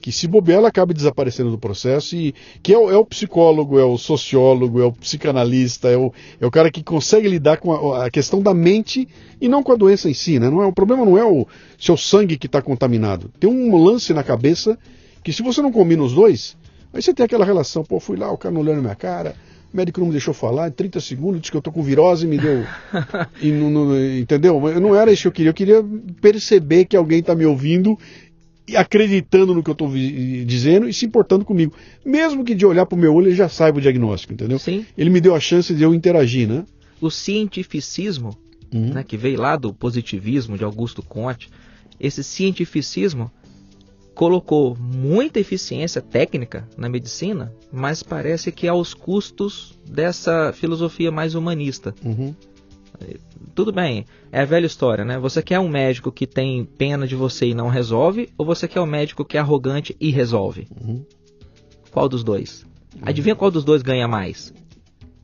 que se bobear ela acaba desaparecendo do processo e que é o, é o, psicólogo, é o sociólogo, é o psicanalista, é o, é o cara que consegue lidar com a, a, questão da mente e não com a doença em si, né? Não é, o problema não é o seu sangue que está contaminado. Tem um lance na cabeça que se você não combina os dois, aí você tem aquela relação, pô, fui lá, o cara não olhando na minha cara, o médico não me deixou falar, em 30 segundos disse que eu tô com virose e me deu. e não, não, entendeu? Não era isso que eu queria. Eu queria perceber que alguém está me ouvindo acreditando no que eu estou dizendo e se importando comigo. Mesmo que de olhar para o meu olho ele já saiba o diagnóstico, entendeu? Sim. Ele me deu a chance de eu interagir, né? O cientificismo, uhum. né, que veio lá do positivismo de Augusto Comte, esse cientificismo colocou muita eficiência técnica na medicina, mas parece que aos custos dessa filosofia mais humanista. Uhum. Tudo bem, é a velha história, né? Você quer um médico que tem pena de você e não resolve, ou você quer um médico que é arrogante e resolve? Uhum. Qual dos dois? Uhum. Adivinha qual dos dois ganha mais?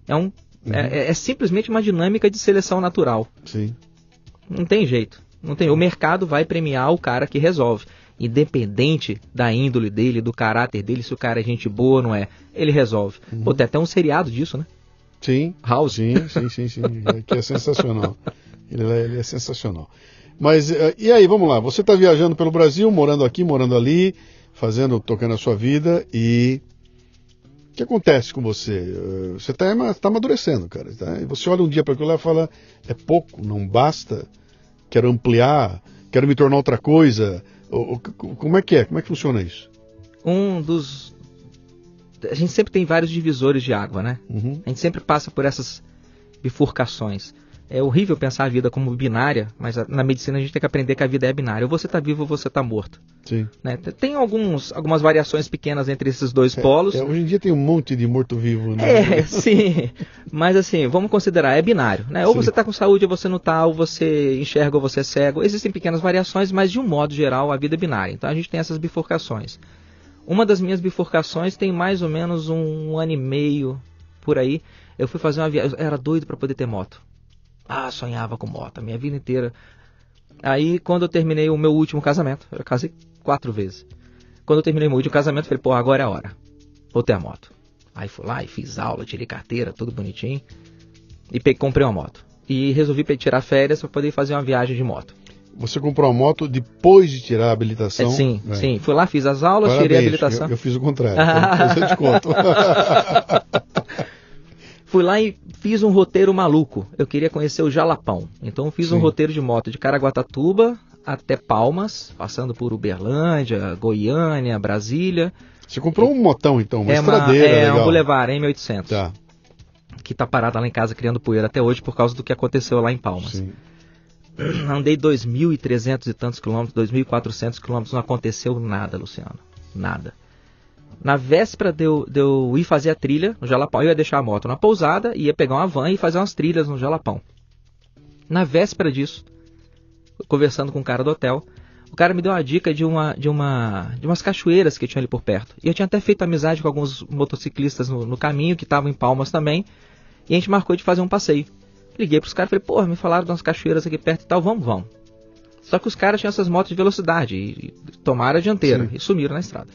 É um uhum. é, é, simplesmente uma dinâmica de seleção natural. Sim. Não tem jeito. Não tem. O mercado vai premiar o cara que resolve independente da índole dele, do caráter dele, se o cara é gente boa ou não é, ele resolve. Uhum. Pô, tem até um seriado disso, né? Sim. House. Sim, sim, sim, sim. Que é sensacional. Ele é, ele é sensacional. Mas eh, e aí, vamos lá. Você está viajando pelo Brasil, morando aqui, morando ali, fazendo, tocando a sua vida e o que acontece com você? Eh, você está tá amadurecendo, cara. Tá? E você olha um dia para aquilo lá e fala: é pouco, não basta, quero ampliar, quero me tornar outra coisa. Como é que é? Como é que funciona isso? Um dos. A gente sempre tem vários divisores de água, né? Uhum. A gente sempre passa por essas bifurcações. É horrível pensar a vida como binária, mas na medicina a gente tem que aprender que a vida é binária. Ou você está vivo ou você está morto. Sim. Né? Tem alguns, algumas variações pequenas entre esses dois é, polos. É, hoje em dia tem um monte de morto-vivo. Né? É, sim. Mas assim, vamos considerar, é binário. Né? Ou sim. você está com saúde ou você não está, ou você enxerga ou você é cego. Existem pequenas variações, mas de um modo geral a vida é binária. Então a gente tem essas bifurcações. Uma das minhas bifurcações tem mais ou menos um ano e meio por aí. Eu fui fazer uma viagem, era doido para poder ter moto. Ah, sonhava com moto a minha vida inteira. Aí, quando eu terminei o meu último casamento, eu casei quatro vezes. Quando eu terminei o meu último casamento, falei, pô, agora é a hora. Vou ter a moto. Aí fui lá e fiz aula, tirei carteira, tudo bonitinho. E peguei, comprei uma moto. E resolvi tirar férias para poder fazer uma viagem de moto. Você comprou a moto depois de tirar a habilitação? É, sim, é. sim. Fui lá, fiz as aulas, Parabéns, tirei a habilitação. Eu, eu fiz o contrário. Então, eu te conto. Fui lá e fiz um roteiro maluco. Eu queria conhecer o Jalapão. Então fiz Sim. um roteiro de moto de Caraguatatuba até Palmas, passando por Uberlândia, Goiânia, Brasília. Você comprou um motão então, uma é estradeira É legal. um Boulevard M800. Tá. Que tá parada lá em casa criando poeira até hoje por causa do que aconteceu lá em Palmas. Sim. Andei 2.300 e tantos quilômetros, 2.400 quilômetros, não aconteceu nada, Luciano. Nada. Na véspera de eu, de eu ir fazer a trilha no Jalapão, eu ia deixar a moto na pousada, ia pegar uma van e fazer umas trilhas no Jalapão. Na véspera disso, conversando com o cara do hotel, o cara me deu uma dica de, uma, de, uma, de umas cachoeiras que tinha ali por perto. E eu tinha até feito amizade com alguns motociclistas no, no caminho, que estavam em Palmas também, e a gente marcou de fazer um passeio. Liguei pros caras e falei, porra, me falaram de umas cachoeiras aqui perto e tal, vamos, vamos. Só que os caras tinham essas motos de velocidade e, e tomaram a dianteira Sim. e sumiram na estrada.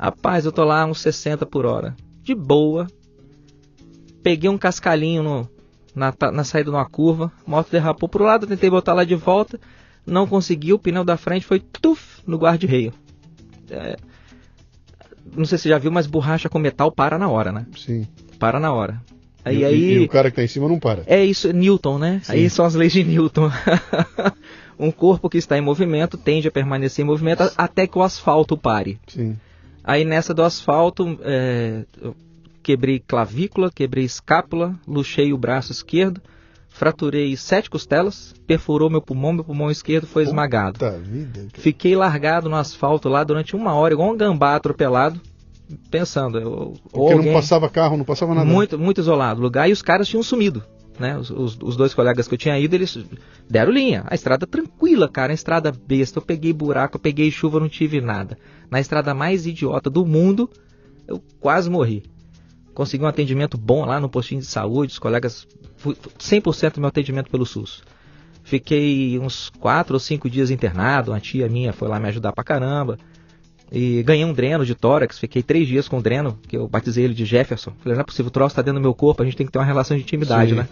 Rapaz, eu tô lá uns 60 por hora. De boa. Peguei um cascalhinho no, na, na saída de uma curva. A moto derrapou pro lado, tentei botar lá de volta. Não consegui, o pneu da frente foi tuf no guarda-reio. É, não sei se você já viu, mas borracha com metal para na hora, né? Sim. Para na hora. Aí, e, aí, e o cara que tá em cima não para. É isso, Newton, né? Sim. Aí são as leis de Newton. um corpo que está em movimento tende a permanecer em movimento até que o asfalto pare. Sim. Aí nessa do asfalto, é, quebrei clavícula, quebrei escápula, luxei o braço esquerdo, fraturei sete costelas, perfurou meu pulmão, meu pulmão esquerdo foi Puta esmagado. Vida, Fiquei largado no asfalto lá durante uma hora, igual um gambá atropelado, pensando. Eu, Porque alguém, não passava carro, não passava nada. Muito, muito isolado o lugar e os caras tinham sumido. Né? Os, os, os, dois colegas que eu tinha ido, eles deram linha. A estrada tranquila, cara, a estrada besta. Eu peguei buraco, eu peguei chuva, não tive nada. Na estrada mais idiota do mundo, eu quase morri. Consegui um atendimento bom lá no postinho de saúde, os colegas. 100% do meu atendimento pelo SUS. Fiquei uns 4 ou 5 dias internado, uma tia minha foi lá me ajudar pra caramba. E ganhei um dreno de tórax, fiquei três dias com o dreno, que eu batizei ele de Jefferson. Falei, não é possível, o troço tá dentro do meu corpo, a gente tem que ter uma relação de intimidade, Sim. né?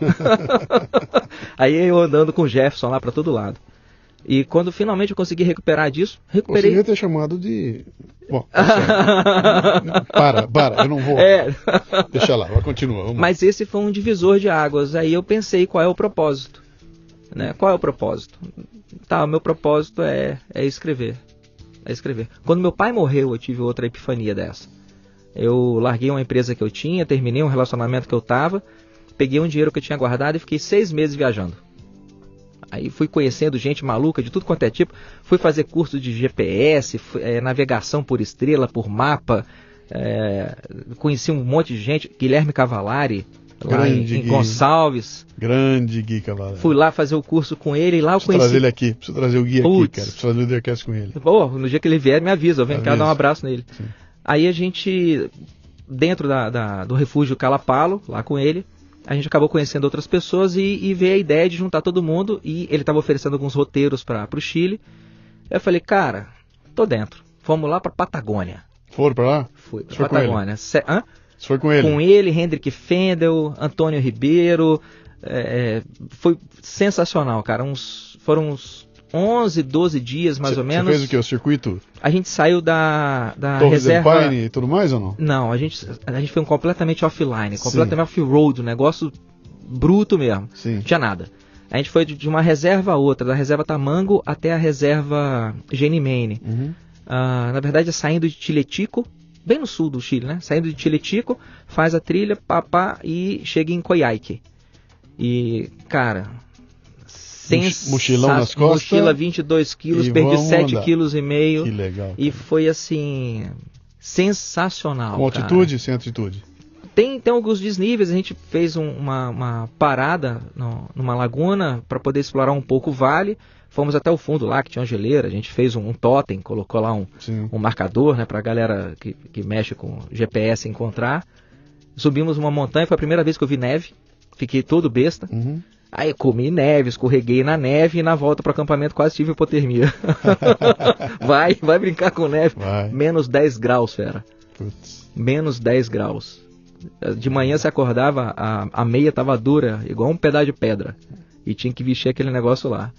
Aí eu andando com o Jefferson lá para todo lado. E quando finalmente eu consegui recuperar disso, recuperei. Você ter chamado de. Bom, tá para, para, eu não vou. É. Deixa lá, vai continua. Vamos. Mas esse foi um divisor de águas. Aí eu pensei qual é o propósito. Né? Qual é o propósito? Tá, o meu propósito é, é escrever a escrever. Quando meu pai morreu, eu tive outra epifania dessa. Eu larguei uma empresa que eu tinha, terminei um relacionamento que eu estava, peguei um dinheiro que eu tinha guardado e fiquei seis meses viajando. Aí fui conhecendo gente maluca de tudo quanto é tipo. Fui fazer curso de GPS, é, navegação por estrela, por mapa. É, conheci um monte de gente. Guilherme Cavalari, lá em, em Gonçalves. Grande Gui Cavalari. Fui lá fazer o curso com ele e lá eu conheci. trazer ele aqui, preciso trazer o Gui Puts. aqui, cara. Preciso fazer o Leadercast com ele. Pô, no dia que ele vier, me avisa. Eu venho cá dar um abraço nele. Sim. Aí a gente, dentro da, da, do refúgio Calapalo, lá com ele, a gente acabou conhecendo outras pessoas e, e veio a ideia de juntar todo mundo. E ele estava oferecendo alguns roteiros para o Chile. Eu falei, cara, tô dentro. Vamos lá para Patagônia. Foram para lá? Fui Patagônia. Você foi com ele? Com ele, Hendrik Fendel, Antônio Ribeiro. É, é foi sensacional, cara. Uns, foram uns 11, 12 dias mais cê, ou menos. Você fez o que? O circuito? A gente saiu da, da Torre reserva. Pine e tudo mais ou não? Não, a gente, a gente foi um completamente offline, completamente off-road, um negócio bruto mesmo. Sim. Não tinha nada. A gente foi de uma reserva a outra, da reserva Tamango até a reserva Genimane. Uhum. Uh, na verdade, é saindo de Tiletico, bem no sul do Chile, né? Saindo de Tiletico, faz a trilha, papá, e chega em Coyhaique. E, cara, Mochilão nas costas. Mochila 22 quilos, perdi 7 quilos e meio. Que legal. Cara. E foi assim sensacional. Com altitude, cara. sem altitude. Tem, tem alguns desníveis, a gente fez um, uma, uma, parada no, numa laguna para poder explorar um pouco o vale. Fomos até o fundo lá, que tinha uma geleira, a gente fez um, um totem, colocou lá um, um marcador né, para a galera que, que mexe com GPS encontrar. Subimos uma montanha, foi a primeira vez que eu vi neve, fiquei todo besta. Uhum. Aí comi neve, escorreguei na neve e na volta para o acampamento quase tive hipotermia. vai, vai brincar com neve. Vai. Menos 10 graus, fera. Putz. Menos 10 graus. De manhã você acordava, a, a meia tava dura, igual um pedaço de pedra. E tinha que vestir aquele negócio lá.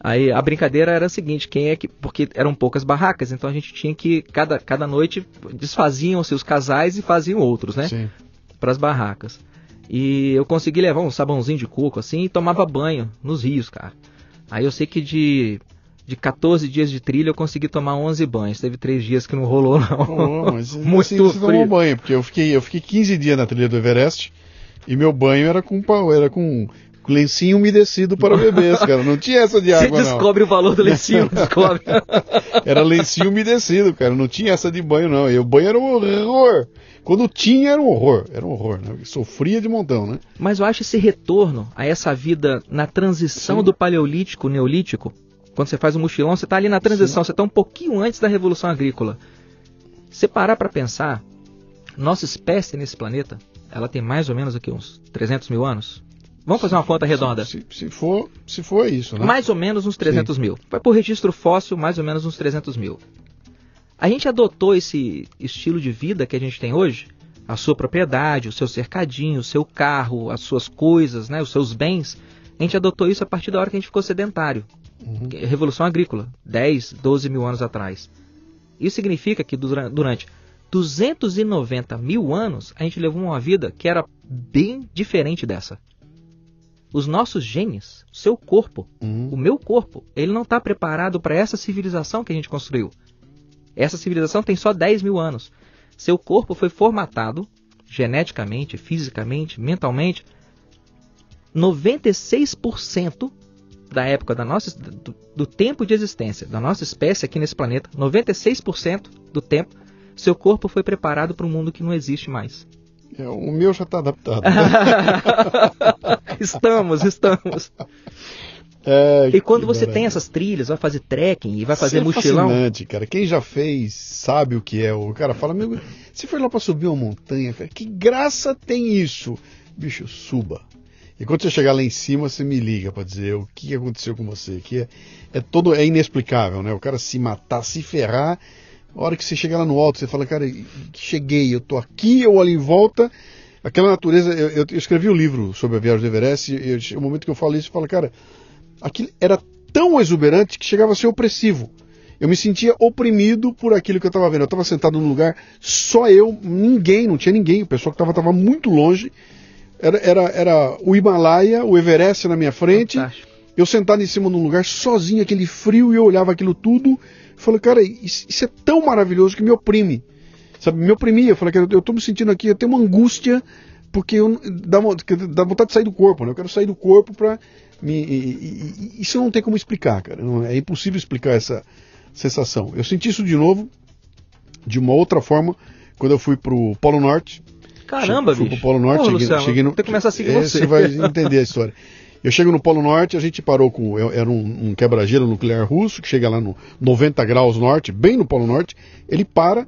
Aí a brincadeira era a seguinte, quem é que. Porque eram poucas barracas, então a gente tinha que. Cada, cada noite desfaziam-se os casais e faziam outros, né? Para as barracas. E eu consegui levar um sabãozinho de coco assim e tomava banho nos rios, cara. Aí eu sei que de, de 14 dias de trilha eu consegui tomar 11 banhos. Teve 3 dias que não rolou, não. Oh, mas Muito assim, você tomou banho, porque eu fiquei, eu fiquei 15 dias na trilha do Everest e meu banho era com, era com lencinho umedecido para bebês, cara. Não tinha essa de água, Você descobre não. o valor do lencinho, descobre. era lencinho umedecido, cara. Não tinha essa de banho, não. E o banho era um horror. Quando tinha era um horror, era um horror, né? Sofria de montão, né? Mas eu acho esse retorno a essa vida na transição Sim. do paleolítico, neolítico, quando você faz um mochilão, você está ali na transição, Sim. você está um pouquinho antes da revolução agrícola. Se parar para pensar, nossa espécie nesse planeta, ela tem mais ou menos aqui uns 300 mil anos. Vamos fazer uma conta redonda. Se, se, for, se for isso, né? Mais ou menos uns 300 Sim. mil. Vai por registro fóssil, mais ou menos uns 300 mil. A gente adotou esse estilo de vida que a gente tem hoje, a sua propriedade, o seu cercadinho, o seu carro, as suas coisas, né, os seus bens. A gente adotou isso a partir da hora que a gente ficou sedentário. Uhum. Revolução agrícola, 10, 12 mil anos atrás. Isso significa que durante 290 mil anos a gente levou uma vida que era bem diferente dessa. Os nossos genes, o seu corpo, uhum. o meu corpo, ele não está preparado para essa civilização que a gente construiu. Essa civilização tem só 10 mil anos. Seu corpo foi formatado geneticamente, fisicamente, mentalmente. 96% da época da nossa, do, do, tempo de existência da nossa espécie aqui nesse planeta, 96% do tempo, seu corpo foi preparado para um mundo que não existe mais. É, o meu já está adaptado. estamos, estamos. É, e quando você tem essas trilhas, vai fazer trekking e vai fazer Isso é mochilão. fascinante, cara. Quem já fez sabe o que é. O cara fala, meu, se foi lá para subir uma montanha, que graça tem isso? Bicho, suba. E quando você chegar lá em cima, você me liga para dizer o que aconteceu com você. Que é, é todo é inexplicável, né? O cara se matar, se ferrar. A hora que você chega lá no alto, você fala, cara, cheguei, eu tô aqui, eu olho em volta. Aquela natureza, eu, eu, eu escrevi o um livro sobre a viagem do Everest, e eu, o momento que eu falo isso, eu falo, cara, aquilo era tão exuberante que chegava a ser opressivo. Eu me sentia oprimido por aquilo que eu estava vendo. Eu estava sentado num lugar, só eu, ninguém, não tinha ninguém. O pessoal que estava estava muito longe. Era, era, era o Himalaia, o Everest na minha frente. Fantástico. Eu sentado em cima de um lugar sozinho, aquele frio, e eu olhava aquilo tudo falei, cara, isso, isso, é tão maravilhoso que me oprime. Sabe, me oprimia. Eu falei, cara, eu tô me sentindo aqui, eu tenho uma angústia, porque eu, dá, dá vontade de sair do corpo, né? Eu quero sair do corpo pra me. E, e, isso não tem como explicar, cara. Não, é impossível explicar essa sensação. Eu senti isso de novo, de uma outra forma, quando eu fui pro Polo Norte. Caramba, fui bicho. pro Polo Norte, Pô, cheguei, Luciano, cheguei no. Tem que começar assim com é, você. Você vai entender a história. Eu chego no Polo Norte, a gente parou com. Era um, um quebra-gelo nuclear russo, que chega lá no 90 graus norte, bem no Polo Norte. Ele para,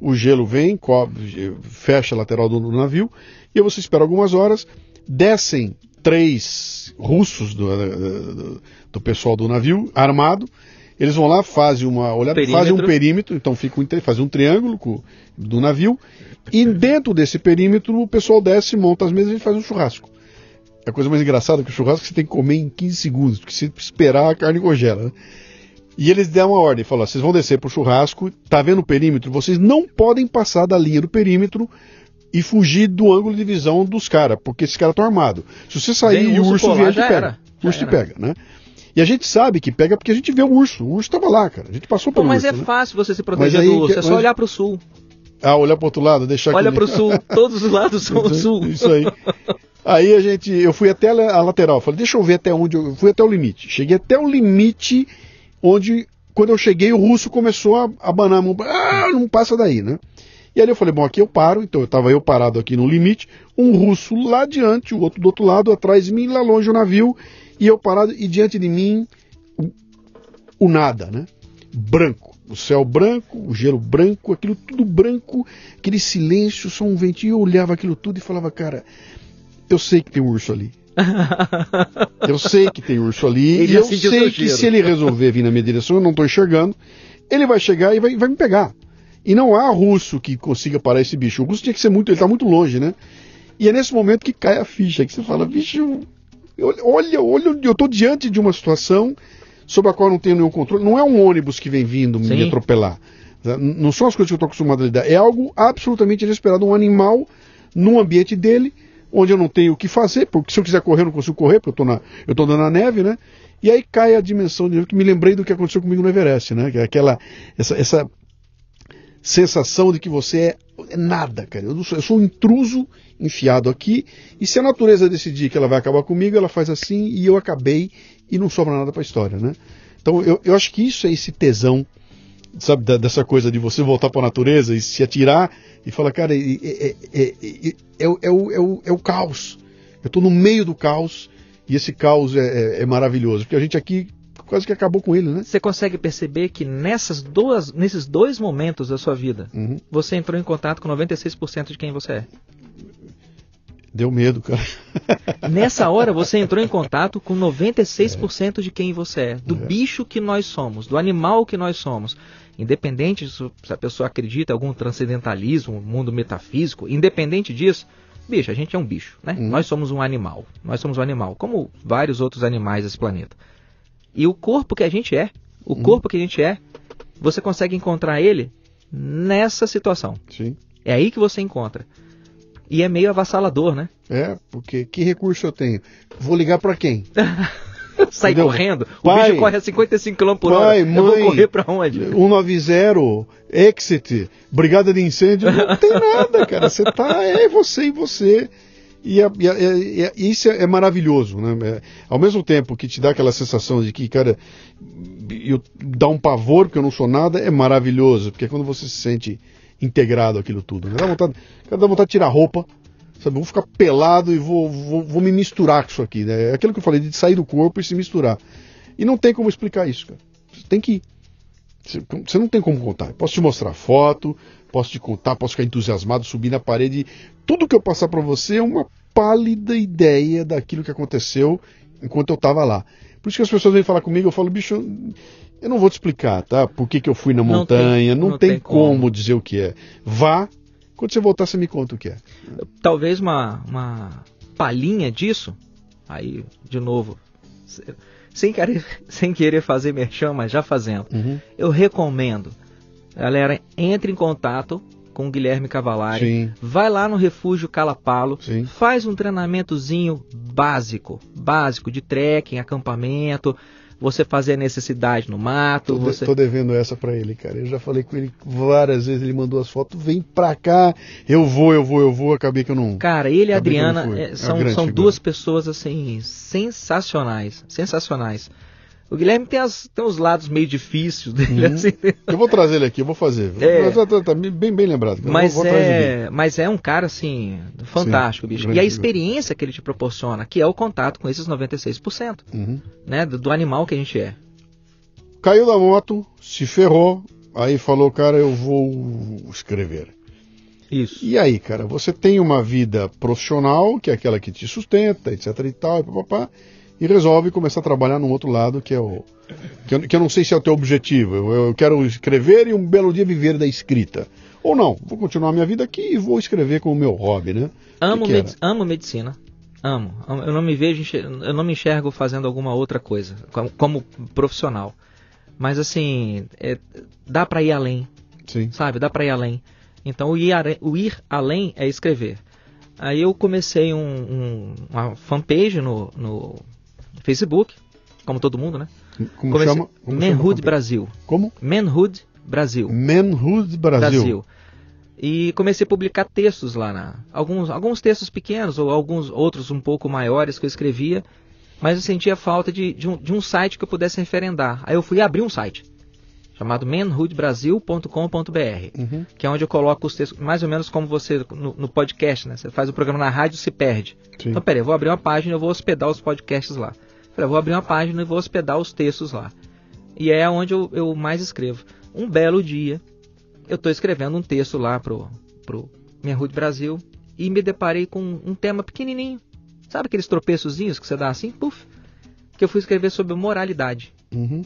o gelo vem, cobre, fecha a lateral do, do navio, e você espera algumas horas, descem três russos do, do, do pessoal do navio, armado, eles vão lá, fazem uma olhada, fazem um perímetro, então fica um, fazem um triângulo com, do navio, e dentro desse perímetro o pessoal desce, monta as mesas e faz um churrasco. É a coisa mais engraçada que o churrasco você tem que comer em 15 segundos, porque se esperar a carne congela. Né? E eles deram uma ordem, falaram, vocês vão descer pro churrasco, tá vendo o perímetro? Vocês não podem passar da linha do perímetro e fugir do ângulo de visão dos caras, porque esses caras estão armados. Se você sair e o urso vier, te pega. O urso te pega, né? E a gente sabe que pega porque a gente vê o urso. O urso estava lá, cara. A gente passou pelo Pô, mas urso. Mas é né? fácil você se proteger aí, do urso, é só mas... olhar para o sul. Ah, olhar para outro lado, deixar Olha para o sul, todos os lados são o sul. Isso aí. Aí a gente, eu fui até a lateral, falei, deixa eu ver até onde eu fui até o limite. Cheguei até o limite onde, quando eu cheguei, o russo começou a abanar a mão. Ah, não passa daí, né? E aí eu falei, bom, aqui eu paro, então eu estava eu parado aqui no limite, um russo lá adiante, o outro do outro lado, atrás de mim, lá longe o navio, e eu parado, e diante de mim, o, o nada, né? Branco. O céu branco, o gelo branco, aquilo tudo branco, aquele silêncio, só um ventinho. Eu olhava aquilo tudo e falava, cara, eu sei que tem um urso ali. eu sei que tem urso ali. Ele e eu sei que se ele resolver vir na minha direção, eu não estou enxergando, ele vai chegar e vai, vai me pegar. E não há russo que consiga parar esse bicho. O russo tinha que ser muito, ele está muito longe, né? E é nesse momento que cai a ficha, que você fala, bicho, olha, olha, eu estou diante de uma situação sobre a qual não tenho nenhum controle. Não é um ônibus que vem vindo Sim. me atropelar. Não são as coisas que eu estou acostumado a lidar. É algo absolutamente inesperado. Um animal num ambiente dele, onde eu não tenho o que fazer, porque se eu quiser correr, eu não consigo correr, porque eu estou eu tô na neve, né? E aí cai a dimensão de que me lembrei do que aconteceu comigo no Everest, né? É aquela essa, essa sensação de que você é, é nada, cara. Eu sou, eu sou, um intruso enfiado aqui, e se a natureza decidir que ela vai acabar comigo, ela faz assim e eu acabei e não sobra nada para a história, né? Então eu, eu acho que isso é esse tesão, sabe, dessa coisa de você voltar para a natureza e se atirar e falar, cara, é, é, é, é, o, é, o, é o caos. Eu estou no meio do caos e esse caos é, é, maravilhoso, porque a gente aqui quase que acabou com ele, né? Você consegue perceber que nessas duas, nesses dois momentos da sua vida, uhum. você entrou em contato com 96% de quem você é. Deu medo, cara. Nessa hora você entrou em contato com 96% é. de quem você é, do é. bicho que nós somos, do animal que nós somos. Independente se a pessoa acredita em algum transcendentalismo, mundo metafísico, independente disso, bicho, a gente é um bicho, né? Uhum. Nós somos um animal. Nós somos um animal, como vários outros animais desse planeta. E o corpo que a gente é, o uhum. corpo que a gente é, você consegue encontrar ele nessa situação. Sim. É aí que você encontra. E é meio avassalador, né? É, porque que recurso eu tenho? Vou ligar para quem? Sai Entendeu? correndo. Pai, o bicho corre a 55 km por pai, hora. Mãe, eu vou correr para onde? 190, exit, brigada de incêndio. Não tem nada, cara. Você tá, é você e você. E, a, e, a, e, isso é, maravilhoso, né? É, ao mesmo tempo que te dá aquela sensação de que, cara, eu, dá um pavor porque eu não sou nada, é maravilhoso, porque é quando você se sente integrado aquilo tudo. Né? Dá vontade, dá vontade de tirar roupa, sabe? Vou ficar pelado e vou, vou, vou, me misturar com isso aqui. Né? É aquilo que eu falei, de sair do corpo e se misturar. E não tem como explicar isso, cara. Você tem que. Você não tem como contar. Posso te mostrar foto, posso te contar, posso ficar entusiasmado, subir na parede. Tudo que eu passar para você é uma pálida ideia daquilo que aconteceu enquanto eu estava lá. Por isso que as pessoas vêm falar comigo, eu falo, bicho, eu não vou te explicar, tá? Por que, que eu fui na não montanha, tem, não, não, tem, tem como. como dizer o que é. Vá, quando você voltar, você me conta o que é. Talvez uma, uma palhinha disso, aí, de novo, sem querer, sem querer fazer merchan, mas já fazendo. Uhum. Eu recomendo, galera, entre em contato com o Guilherme Cavalari. Sim. Vai lá no Refúgio Calapalo, Sim. faz um treinamentozinho básico, básico de trekking, acampamento. você fazer a necessidade no mato. Tô, você... tô devendo essa para ele, cara. Eu já falei com ele várias vezes, ele mandou as fotos, vem pra cá, eu vou, eu vou, eu vou, acabei que eu não. Cara, ele e a Adriana é, são, é são duas pessoas assim sensacionais, sensacionais. O Guilherme tem, as, tem os lados meio difíceis dele. Uhum. Assim. Eu vou trazer ele aqui, eu vou fazer. É. Tá, tá, tá, bem, bem lembrado. Mas, vou, vou é, mas é um cara, assim, fantástico, Sim, bicho. E a experiência que ele te proporciona, que é o contato com esses 96%, uhum. né, do, do animal que a gente é. Caiu da moto, se ferrou, aí falou, cara, eu vou escrever. Isso. E aí, cara, você tem uma vida profissional, que é aquela que te sustenta, etc e tal, e papapá, e resolve começar a trabalhar num outro lado que é o. que eu, que eu não sei se é o teu objetivo. Eu, eu, quero escrever e um belo dia viver da escrita. Ou não, vou continuar minha vida aqui e vou escrever como meu hobby, né? Amo, que que amo medicina. Amo. Eu não me vejo, eu não me enxergo fazendo alguma outra coisa, como, como profissional. Mas assim, é, dá para ir além. Sim. Sabe? Dá para ir além. Então o ir, o ir além é escrever. Aí eu comecei um, um, uma fanpage no, no Facebook, como todo mundo, né? Como Comecei... chama? Como Manhood chama Brasil. Como? Manhood Brasil. Manhood Brasil. Brasil. E comecei a publicar textos lá, na, alguns, alguns textos pequenos ou alguns outros um pouco maiores que eu escrevia, mas eu sentia falta de, de, um, de um site que eu pudesse referendar. Aí eu fui abrir um site chamado manhoodbrasil.com.br, uhum. que é onde eu coloco os textos, mais ou menos como você no, no podcast, né? Você faz o programa na rádio e se perde. Sim. Então, peraí, eu vou abrir uma página e eu vou hospedar os podcasts lá. Falei, vou abrir uma página e vou hospedar os textos lá. E é onde eu, eu mais escrevo. Um belo dia, eu estou escrevendo um texto lá pro, pro Minha Rua Brasil e me deparei com um tema pequenininho. Sabe aqueles tropeçozinhos que você dá assim? Puf! Que eu fui escrever sobre moralidade. Uhum.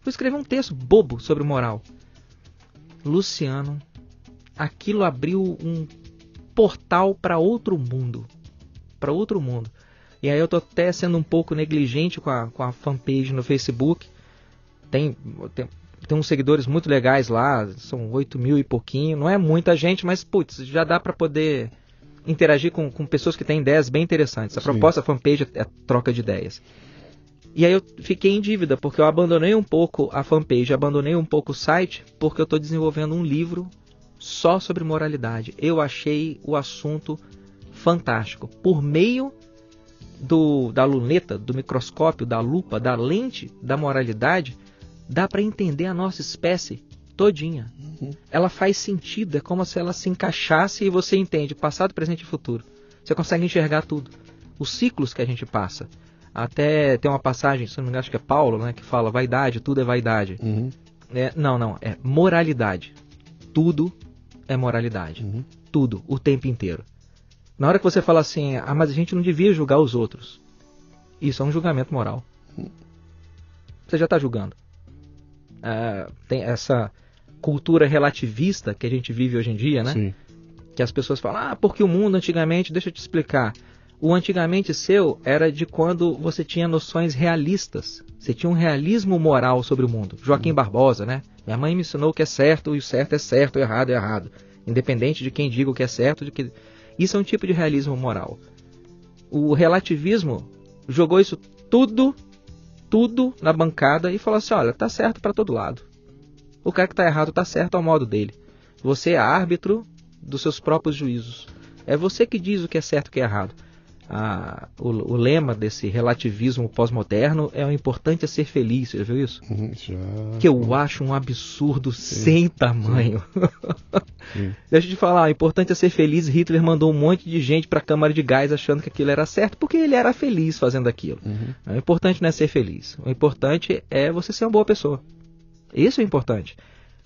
Fui escrever um texto bobo sobre moral. Luciano, aquilo abriu um portal para outro mundo. Para outro mundo. E aí eu tô até sendo um pouco negligente com a, com a fanpage no Facebook. Tem, tem, tem uns seguidores muito legais lá, são 8 mil e pouquinho. Não é muita gente, mas putz, já dá para poder interagir com, com pessoas que têm ideias bem interessantes. A Sim. proposta da fanpage é troca de ideias. E aí eu fiquei em dívida, porque eu abandonei um pouco a fanpage, abandonei um pouco o site, porque eu estou desenvolvendo um livro só sobre moralidade. Eu achei o assunto fantástico. Por meio do, da luneta, do microscópio, da lupa, da lente da moralidade, dá para entender a nossa espécie todinha. Uhum. Ela faz sentido, é como se ela se encaixasse e você entende passado, presente e futuro. Você consegue enxergar tudo. Os ciclos que a gente passa. Até tem uma passagem, se não me engano, acho que é Paulo, né, que fala vaidade, tudo é vaidade. Uhum. É, não, não, é moralidade. Tudo é moralidade. Uhum. Tudo, o tempo inteiro. Na hora que você fala assim, ah, mas a gente não devia julgar os outros. Isso é um julgamento moral. Você já está julgando. É, tem essa cultura relativista que a gente vive hoje em dia, né? Sim. Que as pessoas falam, ah, porque o mundo antigamente, deixa eu te explicar. O antigamente seu era de quando você tinha noções realistas. Você tinha um realismo moral sobre o mundo. Joaquim Barbosa, né? Minha mãe me ensinou o que é certo e o certo é certo, o errado é errado. Independente de quem diga o que é certo, de que isso é um tipo de realismo moral. O relativismo jogou isso tudo, tudo na bancada e falou assim: olha, tá certo para todo lado. O cara que tá errado tá certo ao modo dele. Você é árbitro dos seus próprios juízos. É você que diz o que é certo e o que é errado a, o, o, lema desse relativismo pós-moderno é o importante é ser feliz, você já viu isso? Uhum, já. Que eu acho um absurdo Sim. sem tamanho. Sim. Deixa eu te falar, o importante é ser feliz. Hitler mandou um monte de gente para a câmara de gás achando que aquilo era certo porque ele era feliz fazendo aquilo. Uhum. O importante não é ser feliz. O importante é você ser uma boa pessoa. Isso é importante.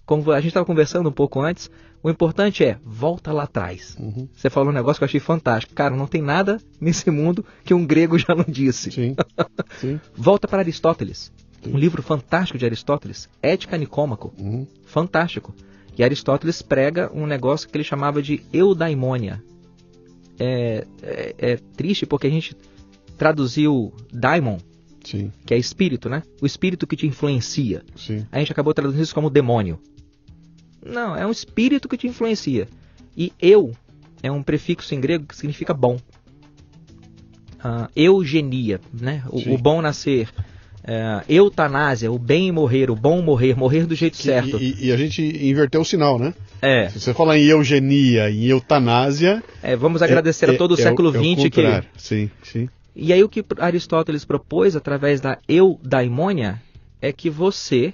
Como a gente estava conversando um pouco antes, o importante é, volta lá atrás. Uhum. Você falou um negócio que eu achei fantástico. Cara, não tem nada nesse mundo que um grego já não disse. Sim. Sim. volta para Aristóteles. Sim. Um livro fantástico de Aristóteles, Ética Nicômaco. Uhum. Fantástico. E Aristóteles prega um negócio que ele chamava de eudaimonia. É, é, é triste porque a gente traduziu daimon, Sim. que é espírito, né? O espírito que te influencia. Sim. A gente acabou traduzindo isso como demônio. Não, é um espírito que te influencia. E eu é um prefixo em grego que significa bom. Uh, eugenia, né? O, o, bom nascer. é, eutanásia, o bem morrer, o bom morrer, morrer do jeito que, certo. E, e, a gente inverteu o sinal, né? É. Se você falar em eugenia, em eutanásia. É, vamos agradecer é, a todo o é, século XX que. Sim, sim. E aí o que Aristóteles propôs através da eudaimônia é que você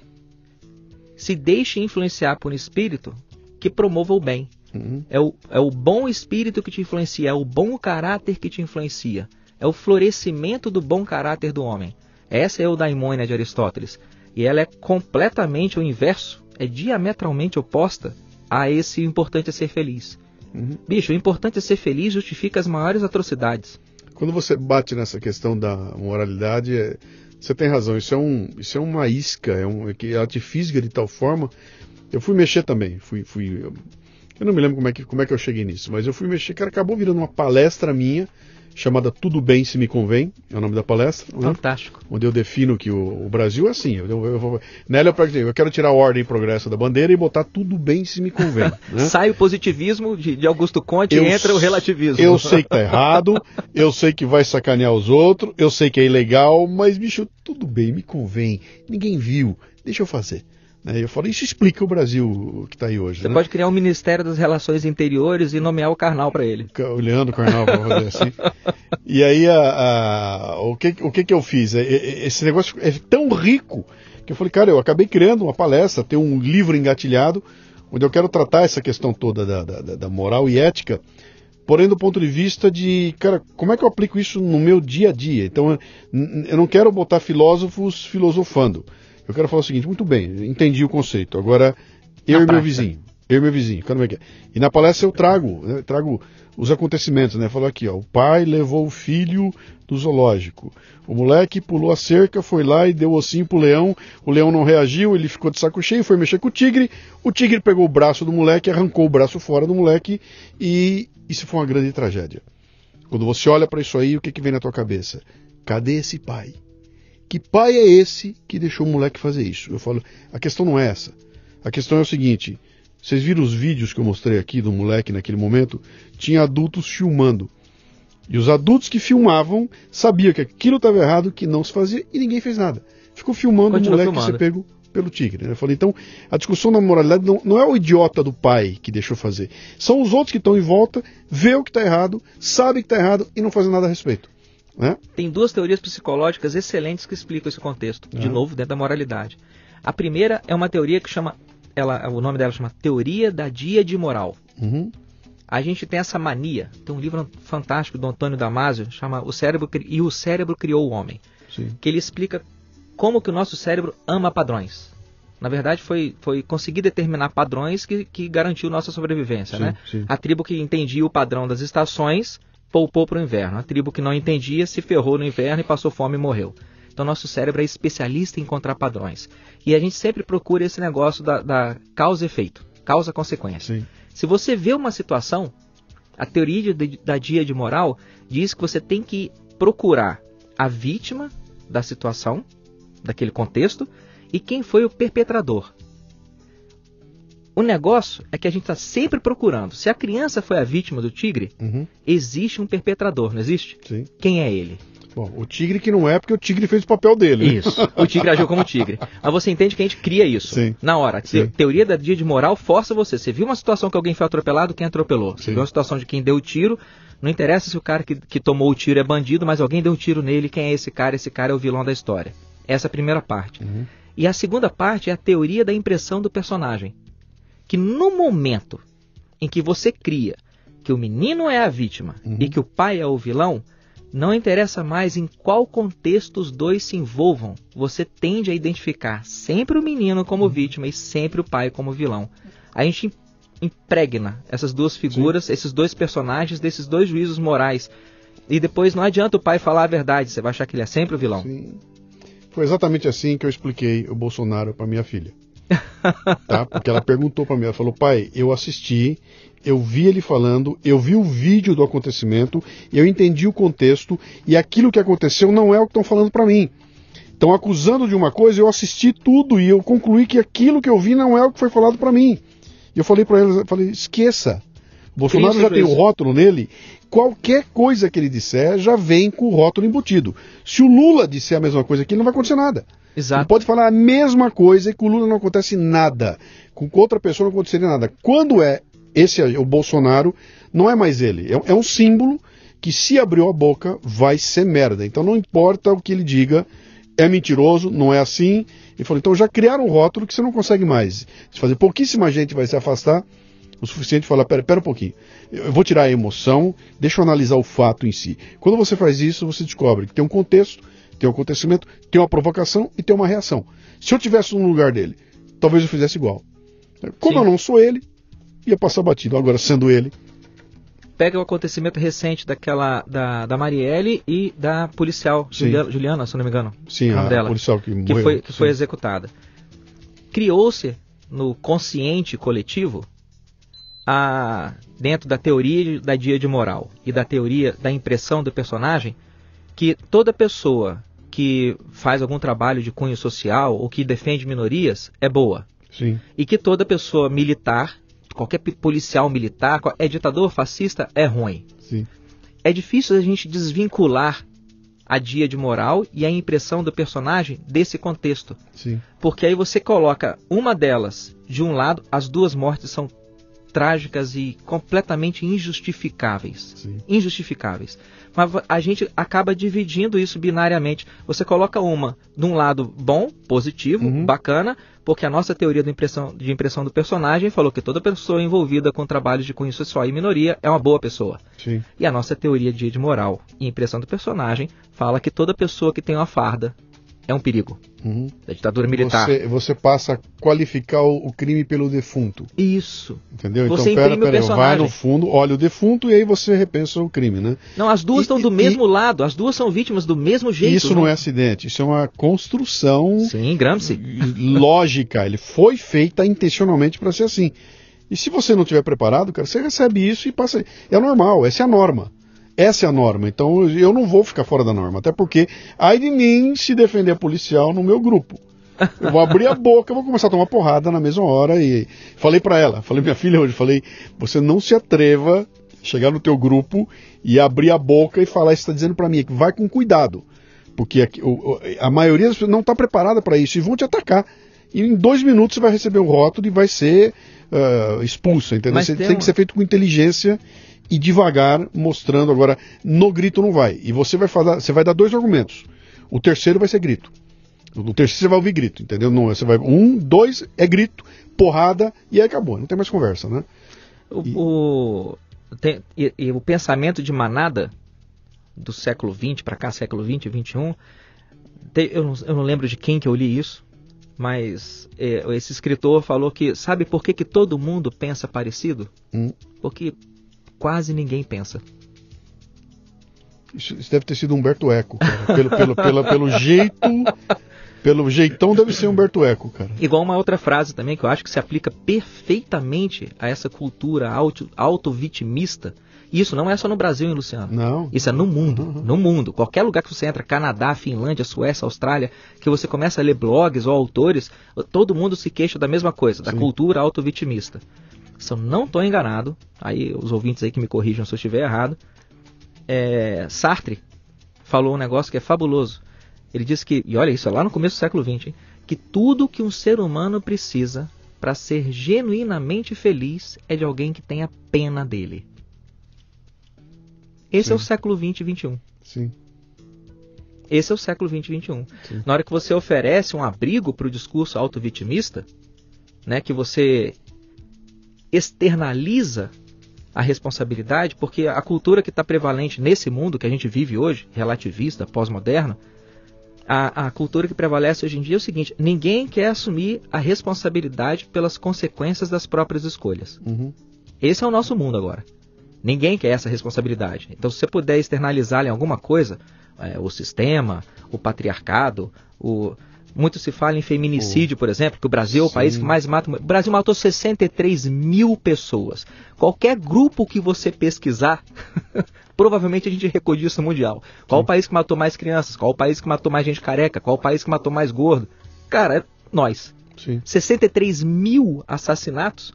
se deixe influenciar por um espírito que promova o bem. Uhum. É, o, é o bom espírito que te influencia, é o bom caráter que te influencia, é o florescimento do bom caráter do homem. Essa é o daimônia de Aristóteles. E ela é completamente o inverso, é diametralmente oposta a esse importante é ser feliz. Uhum. Bicho, o importante é ser feliz justifica as maiores atrocidades. Quando você bate nessa questão da moralidade, é, você tem razão. Isso é, um, isso é uma isca, é um, é que ela te fisga de tal forma. Eu fui mexer também. Fui, fui, eu não me lembro como é, que, como é que eu cheguei nisso, mas eu fui mexer, que acabou virando uma palestra minha chamada Tudo Bem Se Me Convém, é o nome da palestra. Né? Fantástico. Né? Onde eu defino que o, o Brasil é assim. Eu, eu, eu, nela eu, eu quero tirar a ordem e progresso da bandeira e botar Tudo Bem Se Me Convém. Né? Sai o positivismo de, de Augusto Conte e entra o relativismo. Eu sei que tá errado, eu sei que vai sacanear os outros, eu sei que é ilegal, mas, bicho, tudo bem, me convém. Ninguém viu, deixa eu fazer. Né? Eu falo, isso explica o Brasil que está aí hoje. Você né? pode criar um Ministério das Relações Interiores e nomear o Carnal para ele. O Leandro Carnal para fazer assim. E aí, a, a, o, que, o que, que eu fiz? É, é, esse negócio é tão rico que eu falei, cara, eu acabei criando uma palestra, ter um livro engatilhado, onde eu quero tratar essa questão toda da, da, da moral e ética, porém do ponto de vista de, cara, como é que eu aplico isso no meu dia a dia? Então, eu não quero botar filósofos filosofando. Eu quero falar o seguinte, muito bem, entendi o conceito. Agora, eu na e prática. meu vizinho. Eu e meu vizinho, como é que é? E na palestra eu trago, né, trago os acontecimentos, né? Falou aqui, ó, o pai levou o filho do zoológico. O moleque pulou a cerca, foi lá e deu ossinho pro leão. O leão não reagiu, ele ficou de saco cheio, foi mexer com o tigre. O tigre pegou o braço do moleque, arrancou o braço fora do moleque e isso foi uma grande tragédia. Quando você olha para isso aí, o que, que vem na tua cabeça? Cadê esse pai? Que pai é esse que deixou o moleque fazer isso? Eu falo, a questão não é essa. A questão é o seguinte: vocês viram os vídeos que eu mostrei aqui do moleque naquele momento? Tinha adultos filmando. E os adultos que filmavam sabiam que aquilo estava errado, que não se fazia e ninguém fez nada. Ficou filmando Continua o moleque filmando. ser pego pelo tigre. Né? Eu falei, então, a discussão da moralidade não, não, é o idiota do pai que deixou fazer. São os outros que estão em volta, vê o que está errado, sabe que está errado e não fazem nada a respeito. Né? Tem duas teorias psicológicas excelentes que explicam esse contexto, de uhum. novo, dentro da moralidade. A primeira é uma teoria que chama, ela, o nome dela chama Teoria da Díade Moral. Uhum. A gente tem essa mania, tem um livro fantástico do Antônio Damasio, chama O Cérebro e o Cérebro Criou o Homem, Sim. que ele explica como que o nosso cérebro ama padrões. Na verdade, foi, foi conseguir determinar padrões que, que garantiu nossa sobrevivência. Sim, né? Sim. A tribo que entendia o padrão das estações poupou para o inverno. A tribo que não entendia se ferrou no inverno e passou fome e morreu. Então, nosso cérebro é especialista em encontrar padrões. E a gente sempre procura esse negócio da, da causa efeito, causa-consequência. Se você vê uma situação, a teoria de, da dia de moral diz que você tem que procurar a vítima da situação, daquele contexto, e quem foi o perpetrador. O negócio é que a gente está sempre procurando. Se a criança foi a vítima do tigre, uhum. existe um perpetrador, não existe? Sim. Quem é ele? Bom, o tigre que não é, porque o tigre fez o papel dele. Né? Isso. O tigre agiu como tigre. Mas você entende que a gente cria isso. Sim. Na hora. A te teoria da dia de moral força você. Você viu uma situação que alguém foi atropelado, quem atropelou? Você Sim. viu uma situação de quem deu o tiro. Não interessa se o cara que, que tomou o tiro é bandido, mas alguém deu um tiro nele. Quem é esse cara? Esse cara é o vilão da história. Essa é a primeira parte. Uhum. E a segunda parte é a teoria da impressão do personagem que no momento em que você cria que o menino é a vítima uhum. e que o pai é o vilão, não interessa mais em qual contexto os dois se envolvam, você tende a identificar sempre o menino como uhum. vítima e sempre o pai como vilão. A gente impregna essas duas figuras, Sim. esses dois personagens, desses dois juízos morais. E depois não adianta o pai falar a verdade, você vai achar que ele é sempre o vilão. Sim. Foi exatamente assim que eu expliquei o Bolsonaro para minha filha tá? Porque ela perguntou para mim, ela falou, pai, eu assisti, eu vi ele falando, eu vi o vídeo do acontecimento, eu entendi o contexto e aquilo que aconteceu não é o que estão falando para mim. Estão acusando de uma coisa, eu assisti tudo e eu concluí que aquilo que eu vi não é o que foi falado para mim. E eu falei para eles, falei, esqueça. Bolsonaro já tem o rótulo nele qualquer coisa que ele disser já vem com o rótulo embutido. Se o Lula disser a mesma coisa aqui, não vai acontecer nada. Exato. Ele pode falar a mesma coisa e com o Lula não acontece nada. Com outra pessoa não aconteceria nada. Quando é esse o Bolsonaro, não é mais ele. É, é um símbolo que se abriu a boca vai ser merda. Então não importa o que ele diga, é mentiroso, não é assim. Ele falou, então já criaram um rótulo que você não consegue mais. Se fazer pouquíssima gente vai se afastar, o suficiente falar, pera, pera um pouquinho, eu vou tirar a emoção, deixa eu analisar o fato em si. Quando você faz isso, você descobre que tem um contexto, tem um acontecimento, tem uma provocação e tem uma reação. Se eu tivesse no lugar dele, talvez eu fizesse igual. Como Sim. eu não sou ele, ia passar batido. Agora, sendo ele, pega o acontecimento recente daquela da, da Marielle e da policial Juliana, Juliana, se não me engano. Sim, a dela, policial que, que morreu. Foi, que foi executada. Criou-se no consciente coletivo a dentro da teoria da dia de moral e da teoria da impressão do personagem que toda pessoa que faz algum trabalho de cunho social ou que defende minorias é boa. Sim. E que toda pessoa militar qualquer policial militar, é ditador fascista, é ruim. Sim. É difícil a gente desvincular a dia de moral e a impressão do personagem desse contexto. Sim. Porque aí você coloca uma delas de um lado, as duas mortes são trágicas e completamente injustificáveis. Sim. Injustificáveis. Mas a gente acaba dividindo isso binariamente. Você coloca uma de um lado bom, positivo, uhum. bacana, porque a nossa teoria de impressão, de impressão do personagem falou que toda pessoa envolvida com trabalhos de cunho social e minoria é uma boa pessoa. Sim. E a nossa teoria de moral e impressão do personagem fala que toda pessoa que tem uma farda é um perigo. Uhum. Da ditadura militar. Você, você, passa a qualificar o, o, crime pelo defunto. Isso. Entendeu? Você então, pera, pera, vai no fundo, olha o defunto e aí você repensa o crime, né? Não, as duas e, estão do e, mesmo e, lado, as duas são vítimas do mesmo jeito. Isso não, não é acidente, isso é uma construção. Sim, Gramsci. Lógica. Ele foi feita intencionalmente para ser assim. E se você não estiver preparado, cara, você recebe isso e passa. É normal, essa é a norma. Essa é a norma. Então eu não vou ficar fora da norma. Até porque, ai de mim se defender policial no meu grupo. Eu vou abrir a boca, vou começar a tomar porrada na mesma hora e falei para ela, falei minha filha hoje, falei, você não se atreva a chegar no teu grupo e abrir a boca e falar isso está dizendo para mim, que vai com cuidado, porque a, a maioria das pessoas não está preparada para isso e vão te atacar. E em dois minutos você vai receber o rótulo e vai ser uh, expulso, entendeu? Você tem, tem que ser feito com inteligência e devagar mostrando agora no grito não vai. E você vai falar, você vai dar dois argumentos. O terceiro vai ser grito. No terceiro você vai ouvir grito, entendeu? Não, você vai um, dois é grito, porrada e aí acabou. Não tem mais conversa, né? O, e... o, tem, e, e o pensamento de manada do século XX para cá, século XX, XXI, tem, eu, não, eu não lembro de quem que eu li isso, mas é, esse escritor falou que sabe por que, que todo mundo pensa parecido? Hum. Porque quase ninguém pensa. Isso, isso deve ter sido Humberto Eco, cara. Pelo, pelo, pelo, pelo jeito. Pelo jeitão deve ser Humberto Eco, cara. Igual uma outra frase também que eu acho que se aplica perfeitamente a essa cultura auto-vitimista. Auto isso não é só no Brasil, hein, Luciano? Não. Isso é no mundo. Uhum. No mundo. Qualquer lugar que você entra, Canadá, Finlândia, Suécia, Austrália, que você começa a ler blogs ou autores, todo mundo se queixa da mesma coisa, da Sim. cultura auto-vitimista se eu não estou enganado, aí os ouvintes aí que me corrijam se eu estiver errado, é, Sartre falou um negócio que é fabuloso. Ele disse que, e olha isso, é lá no começo do século XX, hein, que tudo que um ser humano precisa para ser genuinamente feliz é de alguém que tenha pena dele. Esse Sim. é o século XX e XXI. Sim. Esse é o século XX e XXI. Sim. Na hora que você oferece um abrigo para o discurso auto-vitimista, né, que você externaliza a responsabilidade, porque a cultura que está prevalente nesse mundo que a gente vive hoje, relativista, pós-moderno, a, a, cultura que prevalece hoje em dia é o seguinte: ninguém quer assumir a responsabilidade pelas consequências das próprias escolhas. Uhum. Esse é o nosso mundo agora. Ninguém quer essa responsabilidade. Então, se você puder externalizar em alguma coisa, é, o sistema, o patriarcado, o, muito se fala em feminicídio, por exemplo, que o Brasil é o Sim. país que mais mata. O Brasil matou 63 mil pessoas. Qualquer grupo que você pesquisar, provavelmente a gente é recordista mundial. Qual Sim. o país que matou mais crianças? Qual o país que matou mais gente careca? Qual o país que matou mais gordo? Cara, é nós. Sim. 63 mil assassinatos.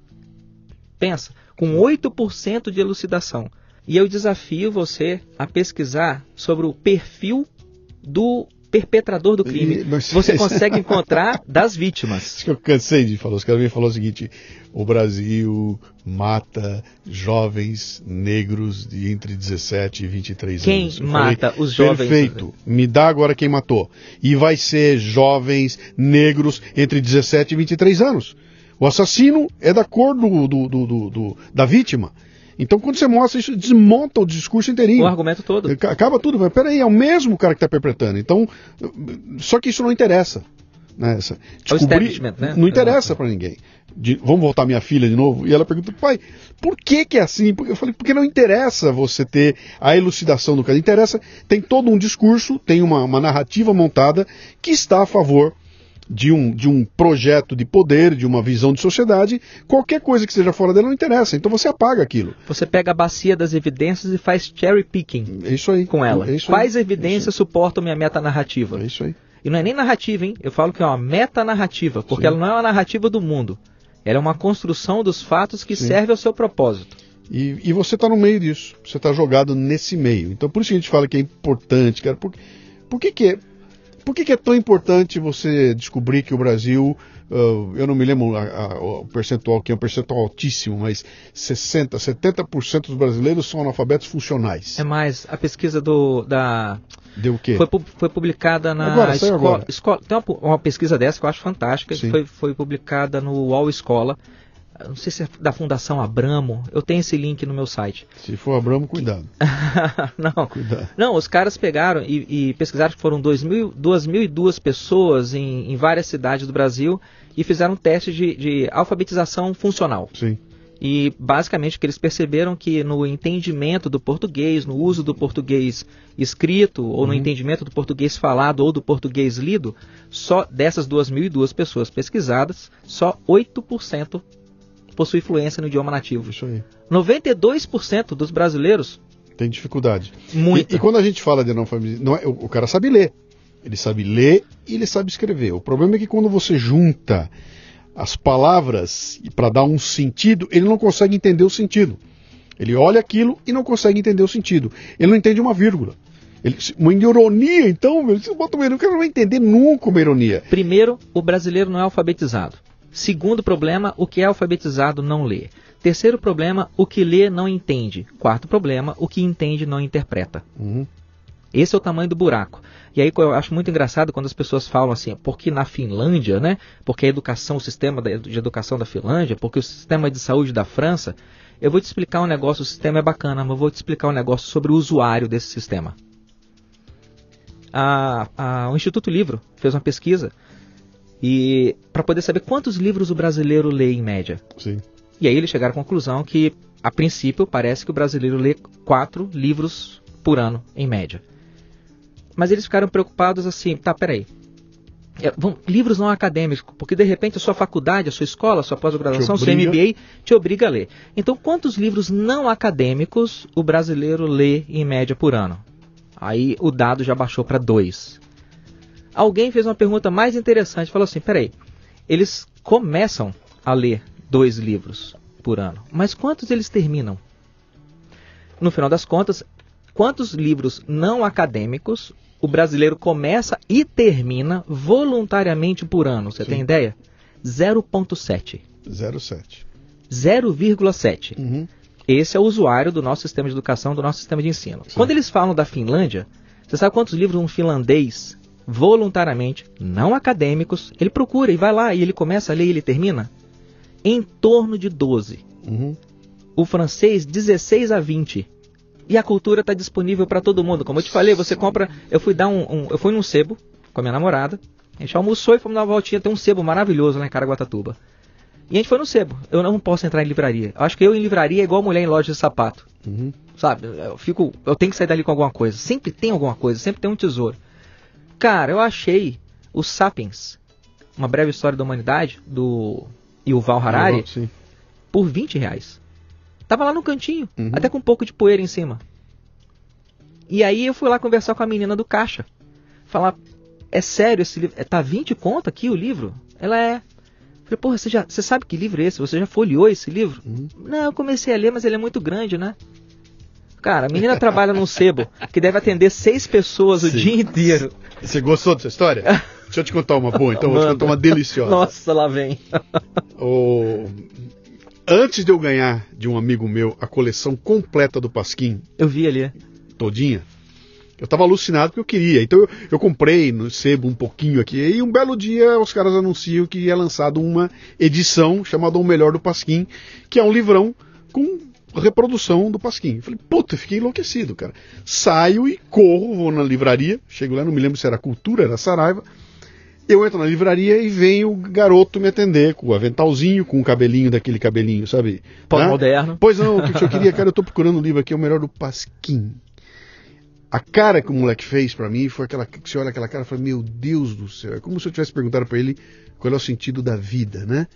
Pensa, com 8% de elucidação. E eu desafio você a pesquisar sobre o perfil do perpetrador do crime. Você consegue encontrar das vítimas. Isso que eu cansei de falar. Os caras me falaram o seguinte: o Brasil mata jovens negros de entre 17 e 23 quem anos. Quem mata falei, os jovens? Perfeito. Me dá agora quem matou. E vai ser jovens negros entre 17 e 23 anos. O assassino é da cor do, do, do, do da vítima. Então, quando você mostra isso, desmonta o discurso inteirinho. O argumento todo. Acaba tudo. Mas peraí, é o mesmo cara que está perpetrando. Então, só que isso não interessa. Né? Essa, descobrir, né? Não interessa para ninguém. De, vamos voltar minha filha de novo? E ela pergunta, pai, por que que é assim? Eu falei, porque não interessa você ter a elucidação do caso. Interessa, tem todo um discurso, tem uma, uma narrativa montada que está a favor de um, de um projeto de poder, de uma visão de sociedade, qualquer coisa que seja fora dela não interessa. Então você apaga aquilo. Você pega a bacia das evidências e faz cherry picking é isso aí, com ela. É isso Quais aí, evidências é suportam minha metanarrativa? É isso aí. E não é nem narrativa, hein? Eu falo que é uma metanarrativa, porque Sim. ela não é uma narrativa do mundo. Ela é uma construção dos fatos que Sim. serve ao seu propósito. E, e você está no meio disso. Você está jogado nesse meio. Então por isso que a gente fala que é importante, cara. Por, por que, que é por que, que, é tão importante você descobrir que o Brasil, uh, eu não me lembro a, a, o percentual, que é um percentual altíssimo, mas 60%, 70% dos brasileiros são analfabetos funcionais? É mais, a pesquisa do, da... Deu o quê? Foi, foi publicada na agora, escola, agora. escola. Tem uma, uma, pesquisa dessa que eu acho fantástica, que foi, foi publicada no UOL Escola não sei se é da Fundação Abramo, eu tenho esse link no meu site. Se for Abramo, cuidado. não, cuidado. não, os caras pegaram e, e pesquisaram que foram 2.002 pessoas em, em, várias cidades do Brasil e fizeram um teste de, de alfabetização funcional. Sim. E basicamente o que eles perceberam que no entendimento do português, no uso do português escrito, ou uhum. no entendimento do português falado ou do português lido, só dessas 2.002 pessoas pesquisadas, só 8% possui fluência no idioma nativo. Isso aí. 92% dos brasileiros tem dificuldade. Muito. E, e, quando a gente fala de analfabetismo, é, o, o cara sabe ler. Ele sabe ler e ele sabe escrever. O problema é que quando você junta as palavras para dar um sentido, ele não consegue entender o sentido. Ele olha aquilo e não consegue entender o sentido. Ele não entende uma vírgula. Ele, uma ironia, então, você bota uma ironia, o cara não vai entender nunca uma ironia. Primeiro, o brasileiro não é alfabetizado. Segundo problema, o que é alfabetizado não lê. Terceiro problema, o que lê não entende. Quarto problema, o que entende não interpreta. Uhum. Esse é o tamanho do buraco. E aí eu acho muito engraçado quando as pessoas falam assim, porque na Finlândia, né? Porque a educação, o sistema de educação da Finlândia, porque o sistema de saúde da França. Eu vou te explicar um negócio, o sistema é bacana, mas eu vou te explicar um negócio sobre o usuário desse sistema. A, a, o Instituto Livro fez uma pesquisa e para poder saber quantos livros o brasileiro lê em média. Sim. E aí eles chegaram à conclusão que, a princípio, parece que o brasileiro lê quatro livros por ano, em média. Mas eles ficaram preocupados assim, tá, peraí. É, vão, livros não acadêmicos, porque de repente a sua faculdade, a sua escola, a sua pós-graduação, seu MBA te obriga a ler. Então, quantos livros não acadêmicos o brasileiro lê em média por ano? Aí o dado já baixou para dois alguém fez uma pergunta mais interessante. Falou assim: peraí, eles começam a ler dois livros por ano, mas quantos eles terminam? No final das contas, quantos livros não acadêmicos o brasileiro começa e termina voluntariamente por ano? Você Sim. tem ideia? 0,7. 0,7. 0,7. Uhum. Esse é o usuário do nosso sistema de educação, do nosso sistema de ensino. Sim. Quando eles falam da Finlândia, você sabe quantos livros um finlandês voluntariamente, não acadêmicos, ele procura e vai lá e ele começa a ler e ele termina em torno de 12. Uhum. O francês, 16 a 20. E a cultura está disponível para todo mundo. Como eu te falei, você compra. Eu fui dar um, um, Eu fui num sebo com a minha namorada. A gente almoçou e fomos dar uma voltinha. Tem um sebo maravilhoso lá em Caraguatatuba. E a gente foi no sebo. Eu não posso entrar em livraria. Eu acho que eu em livraria é igual mulher em loja de sapato. Uhum. Sabe? Eu fico. Eu tenho que sair dali com alguma coisa. Sempre tem alguma coisa, sempre tem um tesouro. Cara, eu achei o Sapiens, uma breve história da humanidade, do Yuval Harari, uhum, por 20 reais. Tava lá no cantinho, uhum. até com um pouco de poeira em cima. E aí eu fui lá conversar com a menina do caixa. Falar, é sério esse livro? Tá 20 conto aqui o livro? Ela é. Falei, porra, você, já, você sabe que livro é esse? Você já folheou esse livro? Uhum. Não, eu comecei a ler, mas ele é muito grande, né? Cara, a menina trabalha num sebo que deve atender seis pessoas Sim. o dia inteiro. Você gostou dessa história? Deixa eu te contar uma boa, então. Manda. Vou te contar uma deliciosa. Nossa, lá vem. o... Antes de eu ganhar de um amigo meu a coleção completa do Pasquim. Eu vi ali. Todinha. Eu tava alucinado porque eu queria. Então eu, eu, comprei no sebo um pouquinho aqui. E um belo dia os caras anunciam que é lançado uma edição chamada O Melhor do Pasquim, que é um livrão com reprodução do Pasquim. Eu falei, puta, fiquei enlouquecido, cara. Saio e corro, vou na livraria. Chego lá, não me lembro se era Cultura, era Saraiva. Eu entro na livraria e vem o garoto me atender com o aventalzinho, com o cabelinho daquele cabelinho, sabe? Pós-moderno. Né? Pois não, o que eu queria, cara, eu tô procurando um livro aqui, é o melhor do Pasquim. A cara que o moleque fez para mim foi aquela que você olha aquela cara e fala: Meu Deus do céu, é como se eu tivesse perguntado para ele qual é o sentido da vida, né?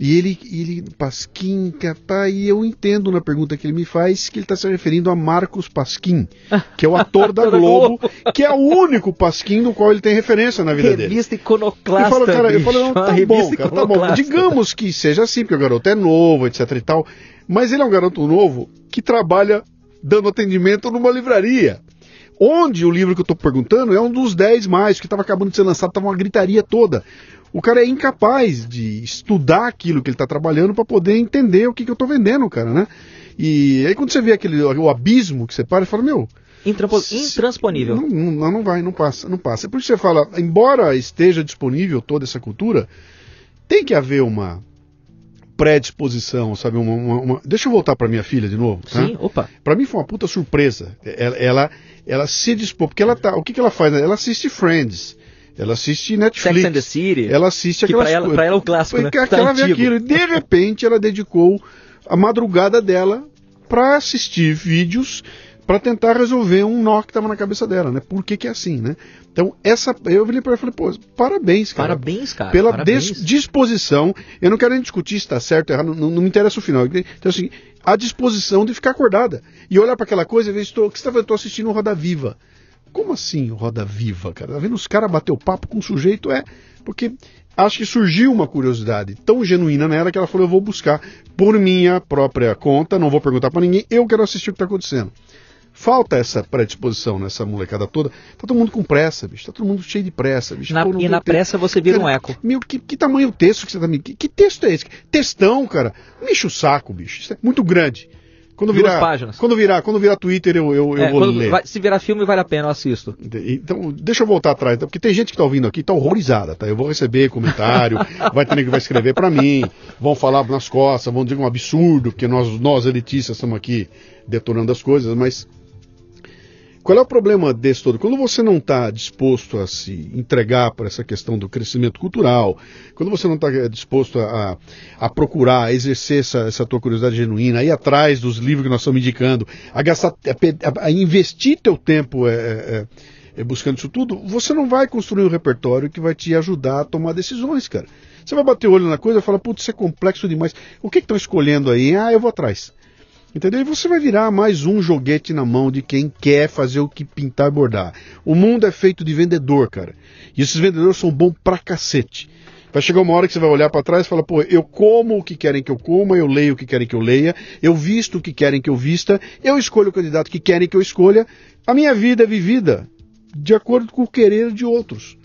E ele, ele Pasquim, tá, e eu entendo na pergunta que ele me faz que ele está se referindo a Marcos Pasquim, que é o ator da Globo, que é o único Pasquim do qual ele tem referência na vida revista dele. Revista iconoclasta. Eu falo, cara, eu falo, não, tá bom, cara, tá bom. Digamos que seja assim, porque o garoto é novo, etc e tal, mas ele é um garoto novo que trabalha dando atendimento numa livraria. Onde o livro que eu estou perguntando é um dos 10 mais, que estava acabando de ser lançado, estava uma gritaria toda. O cara é incapaz de estudar aquilo que ele está trabalhando para poder entender o que, que eu estou vendendo, cara, né? E aí quando você vê aquele o abismo que você para e fala, meu, intransponível. Não, não, não, vai, não passa, não passa. Por isso você fala, embora esteja disponível toda essa cultura, tem que haver uma predisposição, sabe? Uma, uma, uma... Deixa eu voltar para minha filha de novo. Tá? Sim, opa. Para mim foi uma puta surpresa. Ela, ela, ela se dispôs, porque ela tá. O que, que ela faz? Ela assiste Friends. Ela assiste Netflix. Sex and the City. Ela assiste aquelas coisas. Pra, pra ela é um clássico, né? Que tá ela vê aquilo. E de repente ela dedicou a madrugada dela para assistir vídeos para tentar resolver um nó que estava na cabeça dela, né? Por que, que é assim, né? Então, essa. Eu virei para ela e falei, pô, parabéns, cara. Parabéns, cara. Pela parabéns. disposição. Eu não quero nem discutir se está certo ou errado, não, não, me interessa o final. Então, assim, a disposição de ficar acordada. E olhar para aquela coisa e ver, estou, que você tá, estou assistindo Roda Viva. Como assim Roda Viva, cara? Tá vendo os caras bater o papo com o sujeito? É, porque acho que surgiu uma curiosidade tão genuína nela que ela falou: eu vou buscar por minha própria conta, não vou perguntar para ninguém, eu quero assistir o que está acontecendo. Falta essa predisposição nessa molecada toda. Tá todo mundo com pressa, bicho. Tá todo mundo cheio de pressa, bicho. Na, e na pressa você vira cara, um eco. Meu, que, que tamanho o texto que você tá me. Que, que texto é esse? Textão, cara. Mexe o saco, bicho. Isso é muito grande. Quando virar, Duas páginas. Quando virar, quando virar Twitter, eu, eu, eu é, vou ler. Vai, se virar filme, vale a pena, eu assisto. Então, deixa eu voltar atrás, porque tem gente que está ouvindo aqui, está horrorizada, tá? Eu vou receber comentário, vai ter que vai escrever para mim, vão falar nas costas, vão dizer um absurdo, porque nós, nós elitistas estamos aqui detonando as coisas, mas qual é o problema desse todo? Quando você não está disposto a se entregar para essa questão do crescimento cultural, quando você não está disposto a, a, procurar, a exercer essa, essa tua curiosidade genuína, a ir atrás dos livros que nós estamos indicando, a, gastar, a, a investir teu tempo é, é, é, buscando isso tudo, você não vai construir um repertório que vai te ajudar a tomar decisões, cara. Você vai bater o olho na coisa e falar, putz, isso é complexo demais. O que estão escolhendo aí? Ah, eu vou atrás. Entendeu? E você vai virar mais um joguete na mão de quem quer fazer o que pintar e bordar. O mundo é feito de vendedor, cara. E esses vendedores são bons pra cacete. Vai chegar uma hora que você vai olhar para trás e falar, pô, eu como o que querem que eu coma, eu leio o que querem que eu leia, eu visto o que querem que eu vista, eu escolho o candidato que querem que eu escolha. A minha vida é vivida de acordo com o querer de outros.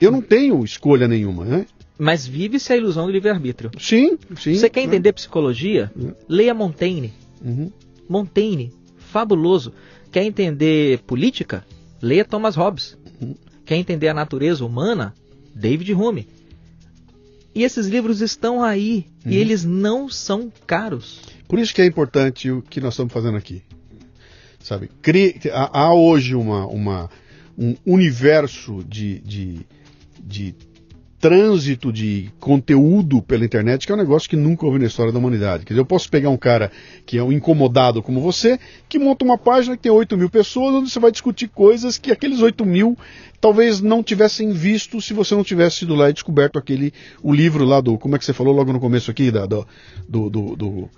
Eu não tenho escolha nenhuma, né? Mas vive-se a ilusão do livre-arbítrio. Sim, sim. Você quer entender é. psicologia? É. Leia Montaigne. Uhum. Montaigne, fabuloso. Quer entender política? Leia Thomas Hobbes. Uhum. Quer entender a natureza humana? David Hume. E esses livros estão aí uhum. e eles não são caros. Por isso que é importante o que nós estamos fazendo aqui. Sabe? há, hoje uma, uma, um universo de, de, de trânsito de conteúdo pela internet, que é um negócio que nunca houve na história da humanidade. Quer dizer, eu posso pegar um cara que é um incomodado como você, que monta uma página que tem 8 mil pessoas, onde você vai discutir coisas que aqueles 8 mil talvez não tivessem visto se você não tivesse ido lá e descoberto aquele, o livro lá do, como é que você falou logo no começo aqui, da, do, do, do,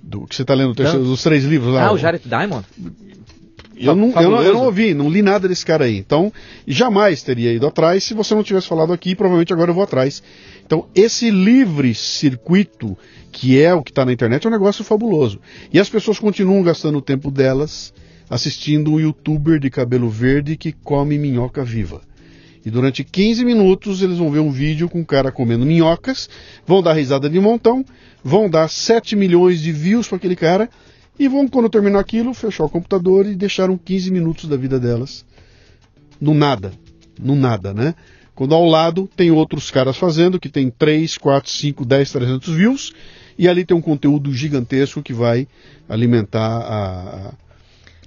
do, que você está lendo, dos três livros lá. Ah, o Jared Diamond? Eu não, eu, não, eu não ouvi, não li nada desse cara aí. Então, jamais teria ido atrás se você não tivesse falado aqui. Provavelmente agora eu vou atrás. Então, esse livre circuito, que é o que está na internet, é um negócio fabuloso. E as pessoas continuam gastando o tempo delas assistindo um youtuber de cabelo verde que come minhoca viva. E durante 15 minutos eles vão ver um vídeo com um cara comendo minhocas, vão dar risada de montão, vão dar 7 milhões de views para aquele cara e vão, quando terminar aquilo, fechar o computador e deixaram 15 minutos da vida delas no nada. No nada, né? Quando ao lado tem outros caras fazendo, que tem 3, 4, 5, 10, 300 views, e ali tem um conteúdo gigantesco que vai alimentar a,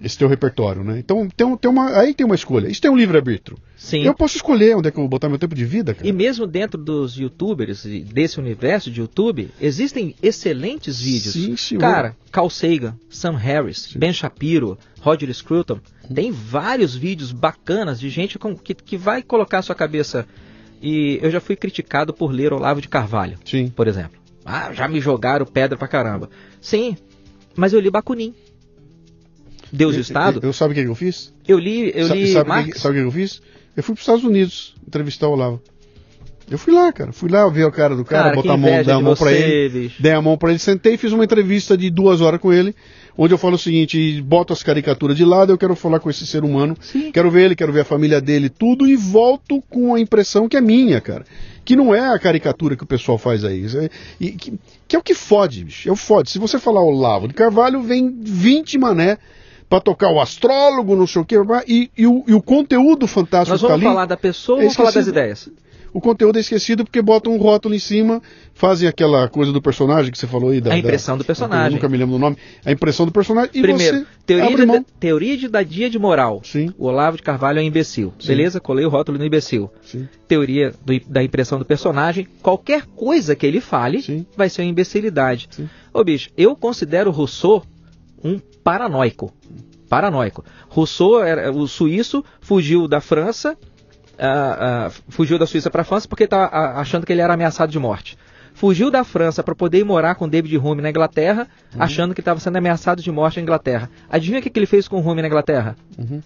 esse teu repertório, né? Então tem, tem uma, aí tem uma escolha. Isso tem um livre-arbítrio. Sim. Eu posso escolher onde é que eu vou botar meu tempo de vida, cara. E mesmo dentro dos youtubers, desse universo de YouTube, existem excelentes vídeos. Sim, senhor. Cara, Carl Sagan, Sam Harris, Sim. Ben Shapiro, Roger Scruton. Tem vários vídeos bacanas de gente com, que, que vai colocar a sua cabeça. E eu já fui criticado por ler Olavo de Carvalho, Sim. por exemplo. Ah, já me jogaram pedra pra caramba. Sim, mas eu li Bakunin. Deus e o Estado. Eu, eu sabe o que, eu fiz? Eu li, eu li sabe, Marx. Que, sabe o que eu fiz? Eu fui para os Estados Unidos entrevistar o Olavo. Eu fui lá, cara. Fui lá ver o cara do cara, cara botar a mão, dar a mão para ele. Dei a mão para ele, sentei e fiz uma entrevista de duas horas com ele, onde eu falo o seguinte: boto as caricaturas de lado, eu quero falar com esse ser humano, Sim. quero ver ele, quero ver a família dele, tudo, e volto com a impressão que é minha, cara. Que não é a caricatura que o pessoal faz aí. É, e, que, que, é o que fode, bicho. É o fode. Se você falar Olavo de Carvalho, vem 20 mané para tocar o astrólogo, não sei o quê, e, e, o, e o conteúdo fantástico Nós vamos tá falar da pessoa ou é vamos falar das ideias? O conteúdo é esquecido porque botam um rótulo em cima, fazem aquela coisa do personagem que você falou aí. Da, a impressão da, do personagem. nunca me lembro do nome. A impressão do personagem e Primeiro, você teoria, de, teoria de, da dia de moral. Sim. O Olavo de Carvalho é um imbecil. Sim. Beleza? Colei o rótulo no imbecil. Sim. Teoria do, da impressão do personagem. Qualquer coisa que ele fale Sim. vai ser uma imbecilidade. Sim. Ô bicho, eu considero Rousseau um paranoico paranoico. Rousseau, era, o suíço, fugiu da França, uh, uh, fugiu da Suíça para a França porque estava uh, achando que ele era ameaçado de morte. Fugiu da França para poder ir morar com David Hume na Inglaterra, uhum. achando que estava sendo ameaçado de morte na Inglaterra. Adivinha o que, que ele fez com Hume na Inglaterra? Uhum.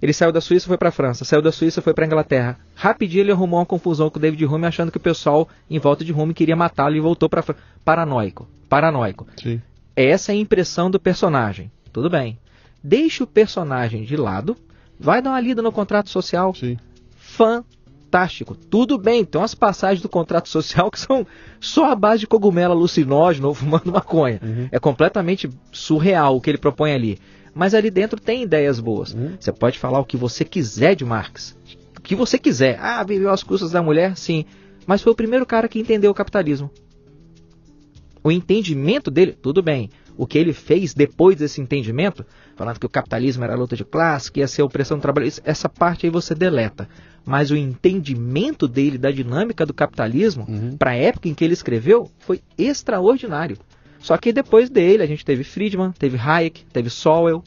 Ele saiu da Suíça e foi para a França, saiu da Suíça e foi para a Inglaterra. Rapidinho ele arrumou uma confusão com o David Hume, achando que o pessoal em volta de Hume queria matá-lo e voltou para paranoico. Paranoico. Sim. Essa é a impressão do personagem. Tudo bem deixe o personagem de lado, vai dar uma lida no contrato social. Sim. Fantástico. Tudo bem, tem umas passagens do contrato social que são só a base de cogumelo alucinógeno ou fumando maconha. Uhum. É completamente surreal o que ele propõe ali. Mas ali dentro tem ideias boas. Uhum. Você pode falar o que você quiser de Marx. O que você quiser. Ah, viveu às custas da mulher? Sim. Mas foi o primeiro cara que entendeu o capitalismo. O entendimento dele, tudo bem. O que ele fez depois desse entendimento, falando que o capitalismo era luta de classe, que ia ser a opressão do trabalho, essa parte aí você deleta. Mas o entendimento dele da dinâmica do capitalismo, uhum. para a época em que ele escreveu, foi extraordinário. Só que depois dele, a gente teve Friedman, teve Hayek, teve Sowell,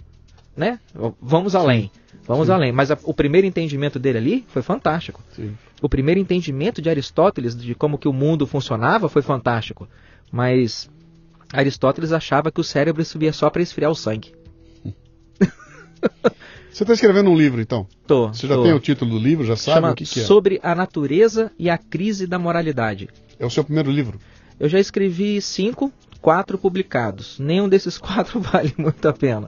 né? Vamos além. Vamos Sim. além. Mas a, o primeiro entendimento dele ali foi fantástico. Sim. O primeiro entendimento de Aristóteles de como que o mundo funcionava foi fantástico. Mas Aristóteles achava que o cérebro subia só para esfriar o sangue. Você está escrevendo um livro, então? Tô. Você já tô. tem o título do livro? Já sabe Chama o que, que é? Sobre a natureza e a crise da moralidade. É o seu primeiro livro? Eu já escrevi cinco, quatro publicados. Nenhum desses quatro vale muito a pena.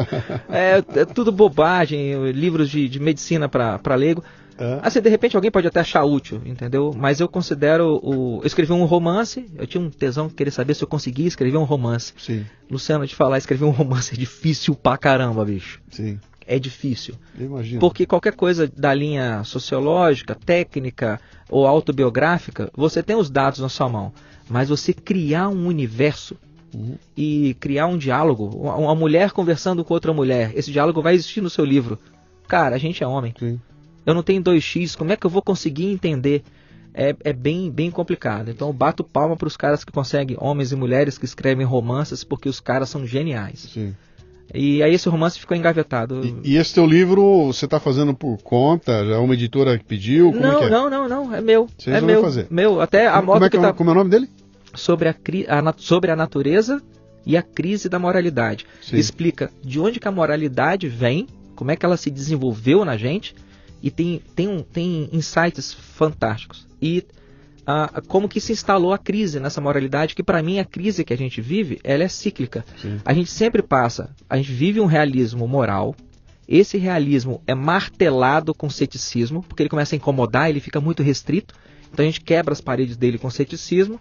é, é, tudo bobagem, livros de, de medicina para leigo. É. Assim, de repente alguém pode até achar útil, entendeu? Mas eu considero o. Eu escrevi um romance, eu tinha um tesão de querer saber se eu conseguia escrever um romance. Sim, Luciano, de falar, escrever um romance é difícil pra caramba, bicho. sim. É difícil. Eu imagino. Porque qualquer coisa da linha sociológica, técnica ou autobiográfica, você tem os dados na sua mão. Mas você criar um universo Uhum. e criar um diálogo, uma uma mulher conversando com outra mulher, esse diálogo vai existir no seu livro. Cara, a gente é homem. Sim. Eu não tenho 2x, como é que eu vou conseguir entender? É, é bem, bem complicado. Então eu bato palma para os caras que conseguem, homens e mulheres que escrevem romances, porque os caras são geniais. Sim. E aí esse romance ficou engavetado. E, e esse teu livro você está fazendo por conta? Já é uma editora que pediu? Como não, é que é? não, não, não, é meu. Você é meu, fazer. meu. Até a Como, moto como é que que é, o- tá como é o nome dele? sobre a, cri- a sobre a natureza e a crise da moralidade. Sim. Explica de onde que a moralidade vem, como é que ela se desenvolveu na gente e tem, tem, um, tem insights fantásticos. E ah, como que se instalou a crise nessa moralidade, que para mim a crise que a gente vive, ela é cíclica. Sim. A gente sempre passa, a gente vive um realismo moral, esse realismo é martelado com ceticismo, porque ele começa a incomodar, ele fica muito restrito, então a gente quebra as paredes dele com ceticismo,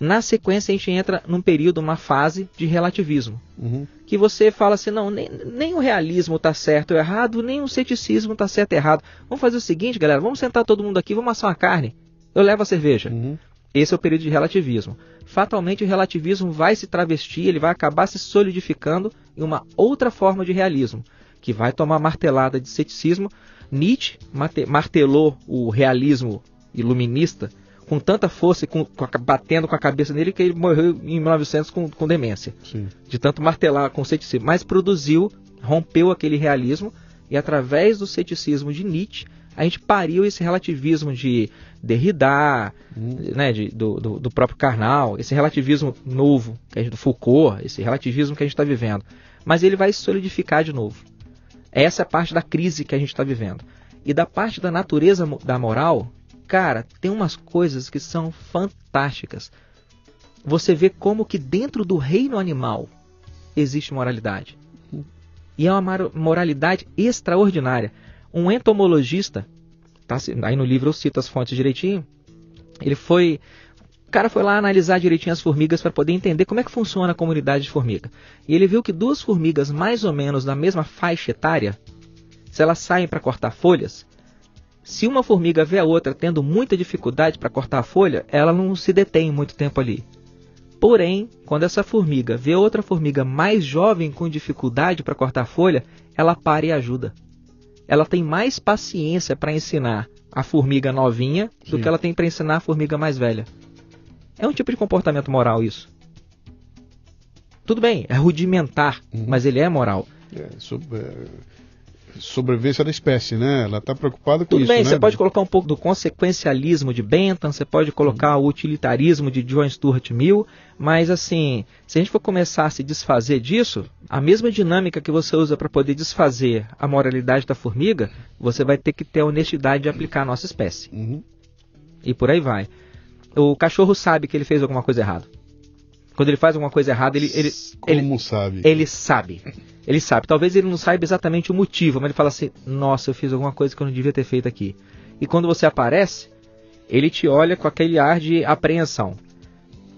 na sequência, a gente entra num período, uma fase de relativismo. Uhum. Que você fala assim: não, nem, nem o realismo está certo ou errado, nem o ceticismo está certo ou errado. Vamos fazer o seguinte, galera: vamos sentar todo mundo aqui, vamos assar uma carne. Eu levo a cerveja. Uhum. Esse é o período de relativismo. Fatalmente, o relativismo vai se travestir, ele vai acabar se solidificando em uma outra forma de realismo, que vai tomar martelada de ceticismo. Nietzsche martelou o realismo iluminista com tanta força e com, com a, batendo com a cabeça nele que ele morreu em 1900 com, com demência. Sim. De tanto martelar com o ceticismo. Mas produziu, rompeu aquele realismo e através do ceticismo de Nietzsche a gente pariu esse relativismo de Derrida, hum. né, de, do, do, do, próprio Karnal, esse relativismo novo, que a gente, do Foucault, esse relativismo que a gente está vivendo. Mas ele vai se solidificar de novo. Essa é a parte da crise que a gente está vivendo. E da parte da natureza da moral, Cara, tem umas coisas que são fantásticas. Você vê como que dentro do reino animal existe moralidade. E é uma moralidade extraordinária. Um entomologista, tá, aí no livro eu cito as fontes direitinho, ele foi. O cara foi lá analisar direitinho as formigas para poder entender como é que funciona a comunidade de formiga. E ele viu que duas formigas mais ou menos da mesma faixa etária, se elas saem para cortar folhas, se uma formiga vê a outra tendo muita dificuldade para cortar a folha, ela não se detém muito tempo ali. Porém, quando essa formiga vê outra formiga mais jovem com dificuldade para cortar a folha, ela para e ajuda. Ela tem mais paciência para ensinar a formiga novinha do Sim. que ela tem para ensinar a formiga mais velha. É um tipo de comportamento moral isso. Tudo bem, é rudimentar, uhum. mas ele é moral. É, é sobrevivência da espécie, né? Ela está preocupada com Tudo isso. Tudo bem, né? você pode colocar um pouco do consequencialismo de Bentham, você pode colocar o utilitarismo de John Stuart Mill, mas assim, se a gente for começar a se desfazer disso, a mesma dinâmica que você usa para poder desfazer a moralidade da formiga, você vai ter que ter a honestidade de aplicar a nossa espécie. Uhum. E por aí vai. O cachorro sabe que ele fez alguma coisa errada. Quando ele faz alguma coisa errada, ele. ele Como ele, sabe? Ele sabe. Ele sabe. Talvez ele não saiba exatamente o motivo, mas ele fala assim: Nossa, eu fiz alguma coisa que eu não devia ter feito aqui. E quando você aparece, ele te olha com aquele ar de apreensão.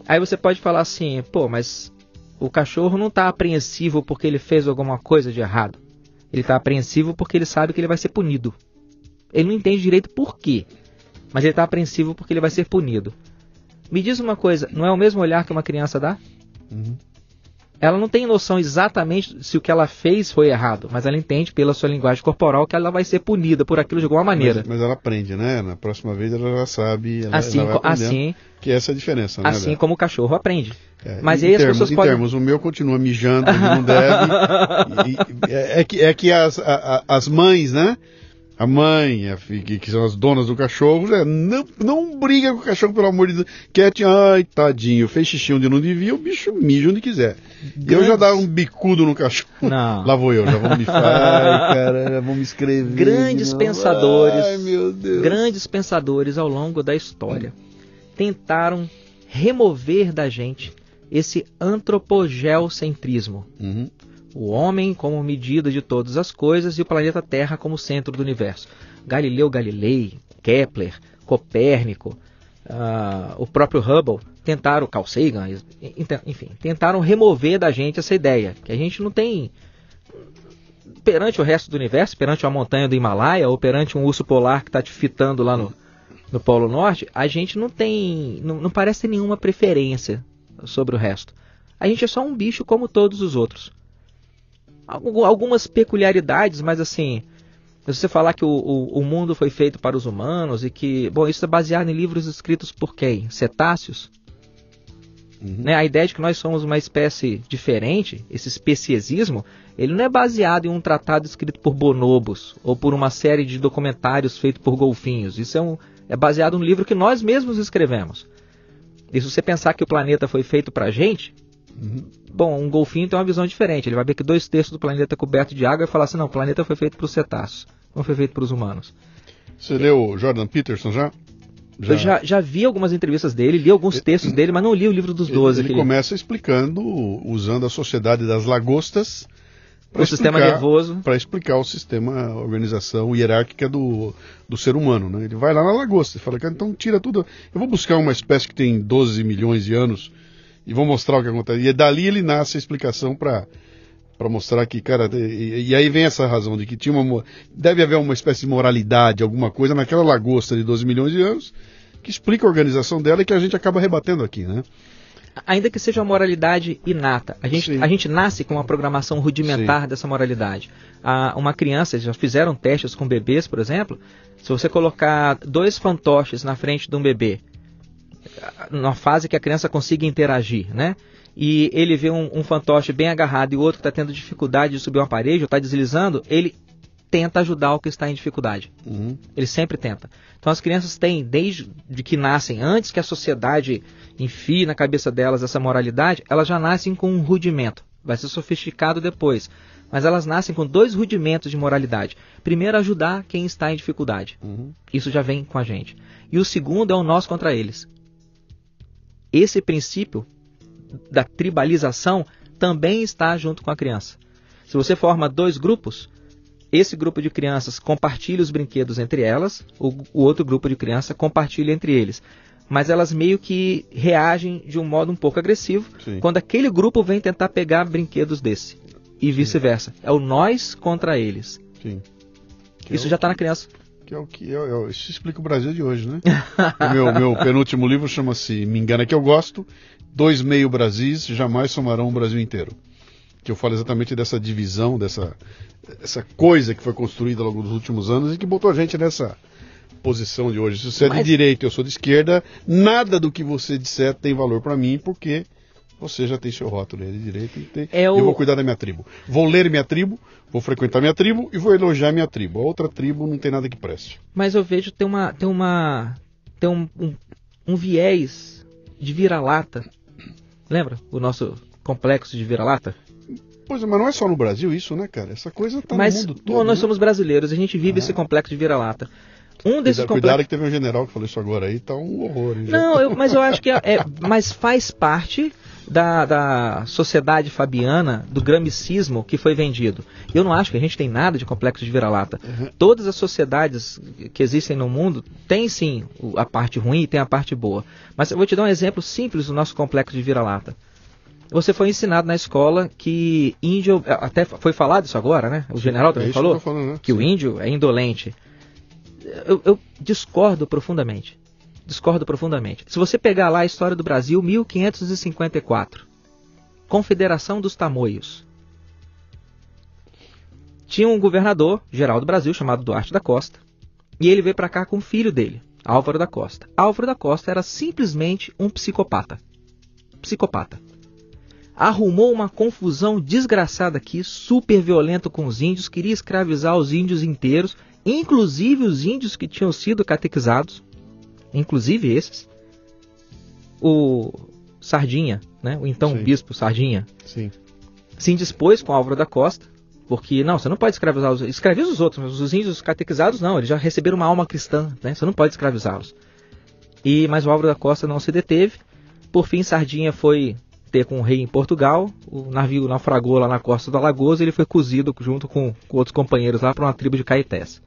Aí você pode falar assim: Pô, mas o cachorro não está apreensivo porque ele fez alguma coisa de errado. Ele está apreensivo porque ele sabe que ele vai ser punido. Ele não entende direito por quê, mas ele está apreensivo porque ele vai ser punido. Me diz uma coisa, não é o mesmo olhar que uma criança dá? Uhum. Ela não tem noção exatamente se o que ela fez foi errado, mas ela entende pela sua linguagem corporal que ela vai ser punida por aquilo de alguma maneira. Mas, mas ela aprende, né? Na próxima vez ela já sabe. Ela, assim, ela assim, que essa é a diferença, né? Assim como o cachorro aprende. É, mas aí termos, as pessoas em podem... termos, o meu continua mijando, não deve. e, e, é, é, que, é que as, a, as mães, né? A mãe, a, que, que, são as donas do cachorro, não, não briga com o cachorro, pelo amor de Deus. Cat, ai, tadinho, fez xixi onde não devia, o bicho mija onde quiser. Grandes... Eu já dava um bicudo no cachorro. Não. Lá vou eu, já vou me Ai, cara, já vou me escrever. Grandes pensadores. Ai, meu Deus. Grandes pensadores ao longo da história tentaram remover da gente esse antropogeocentrismo. Uhum o homem como medida de todas as coisas e o planeta Terra como centro do universo. Galileu Galilei, Kepler, Copérnico, uh, o próprio Hubble tentaram, Carl Sagan, enfim, tentaram remover da gente essa ideia, que a gente não tem perante o resto do universo, perante uma montanha do Himalaia ou perante um urso polar que está te fitando lá no, no Polo Norte, a gente não tem, não, não parece ter nenhuma preferência sobre o resto. A gente é só um bicho como todos os outros algumas peculiaridades, mas assim, se você falar que o, o, o, mundo foi feito para os humanos e que, bom, isso é baseado em livros escritos por quem? Cetáceos? Uhum. Né? A ideia de que nós somos uma espécie diferente, esse especiesismo, ele não é baseado em um tratado escrito por bonobos ou por uma série de documentários feitos por golfinhos. Isso é, um, é baseado num livro que nós mesmos escrevemos. E se você pensar que o planeta foi feito para gente, Uhum. Bom, um golfinho tem uma visão diferente. Ele vai ver que dois terços do planeta é coberto de água e falar assim: não, o planeta foi feito para os cetáceos, não foi feito para os humanos. Você leu Jordan Peterson já? Já. Eu já, já vi algumas entrevistas dele, li alguns textos dele, mas não li o livro dos Doze. Ele, ele começa explicando, usando a Sociedade das Lagostas, o sistema nervoso. Para explicar o sistema, a organização hierárquica do, do ser humano. Né? Ele vai lá na lagosta e fala, cara, então tira tudo. Eu vou buscar uma espécie que tem 12 milhões de anos e vou mostrar o que acontece. E dali ele nasce a explicação para para mostrar que, cara, e, e, aí vem essa razão de que tinha uma deve haver uma espécie de moralidade, alguma coisa naquela lagosta de 12 milhões de anos que explica a organização dela e que a gente acaba rebatendo aqui, né? ainda que seja uma moralidade inata. A gente, a gente nasce com uma programação rudimentar Sim. dessa moralidade. Uma criança, já fizeram testes com bebês, por exemplo, se você colocar dois fantoches na frente de um bebê, numa fase que a criança consiga interagir, né? E ele vê um, um fantoche bem agarrado e o outro que está tendo dificuldade de subir uma parede ou está deslizando, ele tenta ajudar o que está em dificuldade. Uhum. Ele sempre tenta. Então as crianças têm, desde que nascem, antes que a sociedade enfie na cabeça delas essa moralidade, elas já nascem com um rudimento. Vai ser sofisticado depois. Mas elas nascem com dois rudimentos de moralidade. Primeiro, ajudar quem está em dificuldade. Uhum. Isso já vem com a gente. E o segundo é o nós contra eles. Esse princípio da tribalização também está junto com a criança. Se você forma dois grupos, esse grupo de crianças compartilha os brinquedos entre elas, o, o outro grupo de crianças compartilha entre eles. Mas elas meio que reagem de um modo um pouco agressivo Sim. quando aquele grupo vem tentar pegar brinquedos desse. E vice-versa. É o nós contra eles. Sim. Isso já está na criança. Que é o que eu, eu, isso explica o Brasil de hoje, né? o meu, meu penúltimo livro chama-se Me Engana Que Eu Gosto. Dois meio Brasis jamais somarão o Brasil inteiro que eu falo exatamente dessa divisão, dessa essa coisa que foi construída ao longo dos últimos anos e que botou a gente nessa posição de hoje. Se você é de direita e eu sou de esquerda, nada do que você disser tem valor para mim, porque você já tem seu rótulo de direita e tem, é o... eu vou cuidar da minha tribo. Vou ler minha tribo, vou frequentar minha tribo e vou elogiar minha tribo. A outra tribo não tem nada que preste. Mas eu vejo tem uma tem uma tem um, um, um viés de vira-lata. Lembra o nosso complexo de vira-lata? Pois é, mas não é só no Brasil isso, né, cara? Essa coisa tá mas, no mundo todo. Mas nós né? somos brasileiros, a gente vive ah. esse complexo de vira-lata. Um desses Cuidado, complexos... que teve um general que falou isso agora aí, tá um horror. Hein, não, eu, mas eu acho que é, é, mas faz parte da, da sociedade fabiana, do gramicismo que foi vendido. Eu não acho que a gente tem nada de complexo de vira-lata. Uhum. Todas as sociedades que existem no mundo têm sim a parte ruim e tem a parte boa. Mas eu vou te dar um exemplo simples do nosso complexo de vira-lata. Você foi ensinado na escola que índio. Até foi falado isso agora, né? O general também é falou. Que, falando, né? que o índio é indolente. Eu, eu, discordo profundamente. Discordo profundamente. Se você pegar lá a história do Brasil, 1554. Confederação dos Tamoios. Tinha um governador geral do Brasil chamado Duarte da Costa. E ele veio para cá com o filho dele, Álvaro da Costa. Álvaro da Costa era simplesmente um psicopata. Psicopata arrumou uma confusão desgraçada aqui, super violento com os índios, queria escravizar os índios inteiros, inclusive os índios que tinham sido catequizados, inclusive esses. O Sardinha, né, o então Sim. bispo Sardinha, Sim. se indispôs com Álvaro da Costa, porque não, você não pode escravizar os escraviza os outros, mas os índios catequizados não, eles já receberam uma alma cristã, né? Você não pode escravizá-los. E mas o Álvaro da Costa não se deteve. Por fim, Sardinha foi ter com o rei em Portugal. O navio naufragou lá na costa da Lagoa e ele foi cozido junto com, com outros companheiros lá para uma tribo de caetés.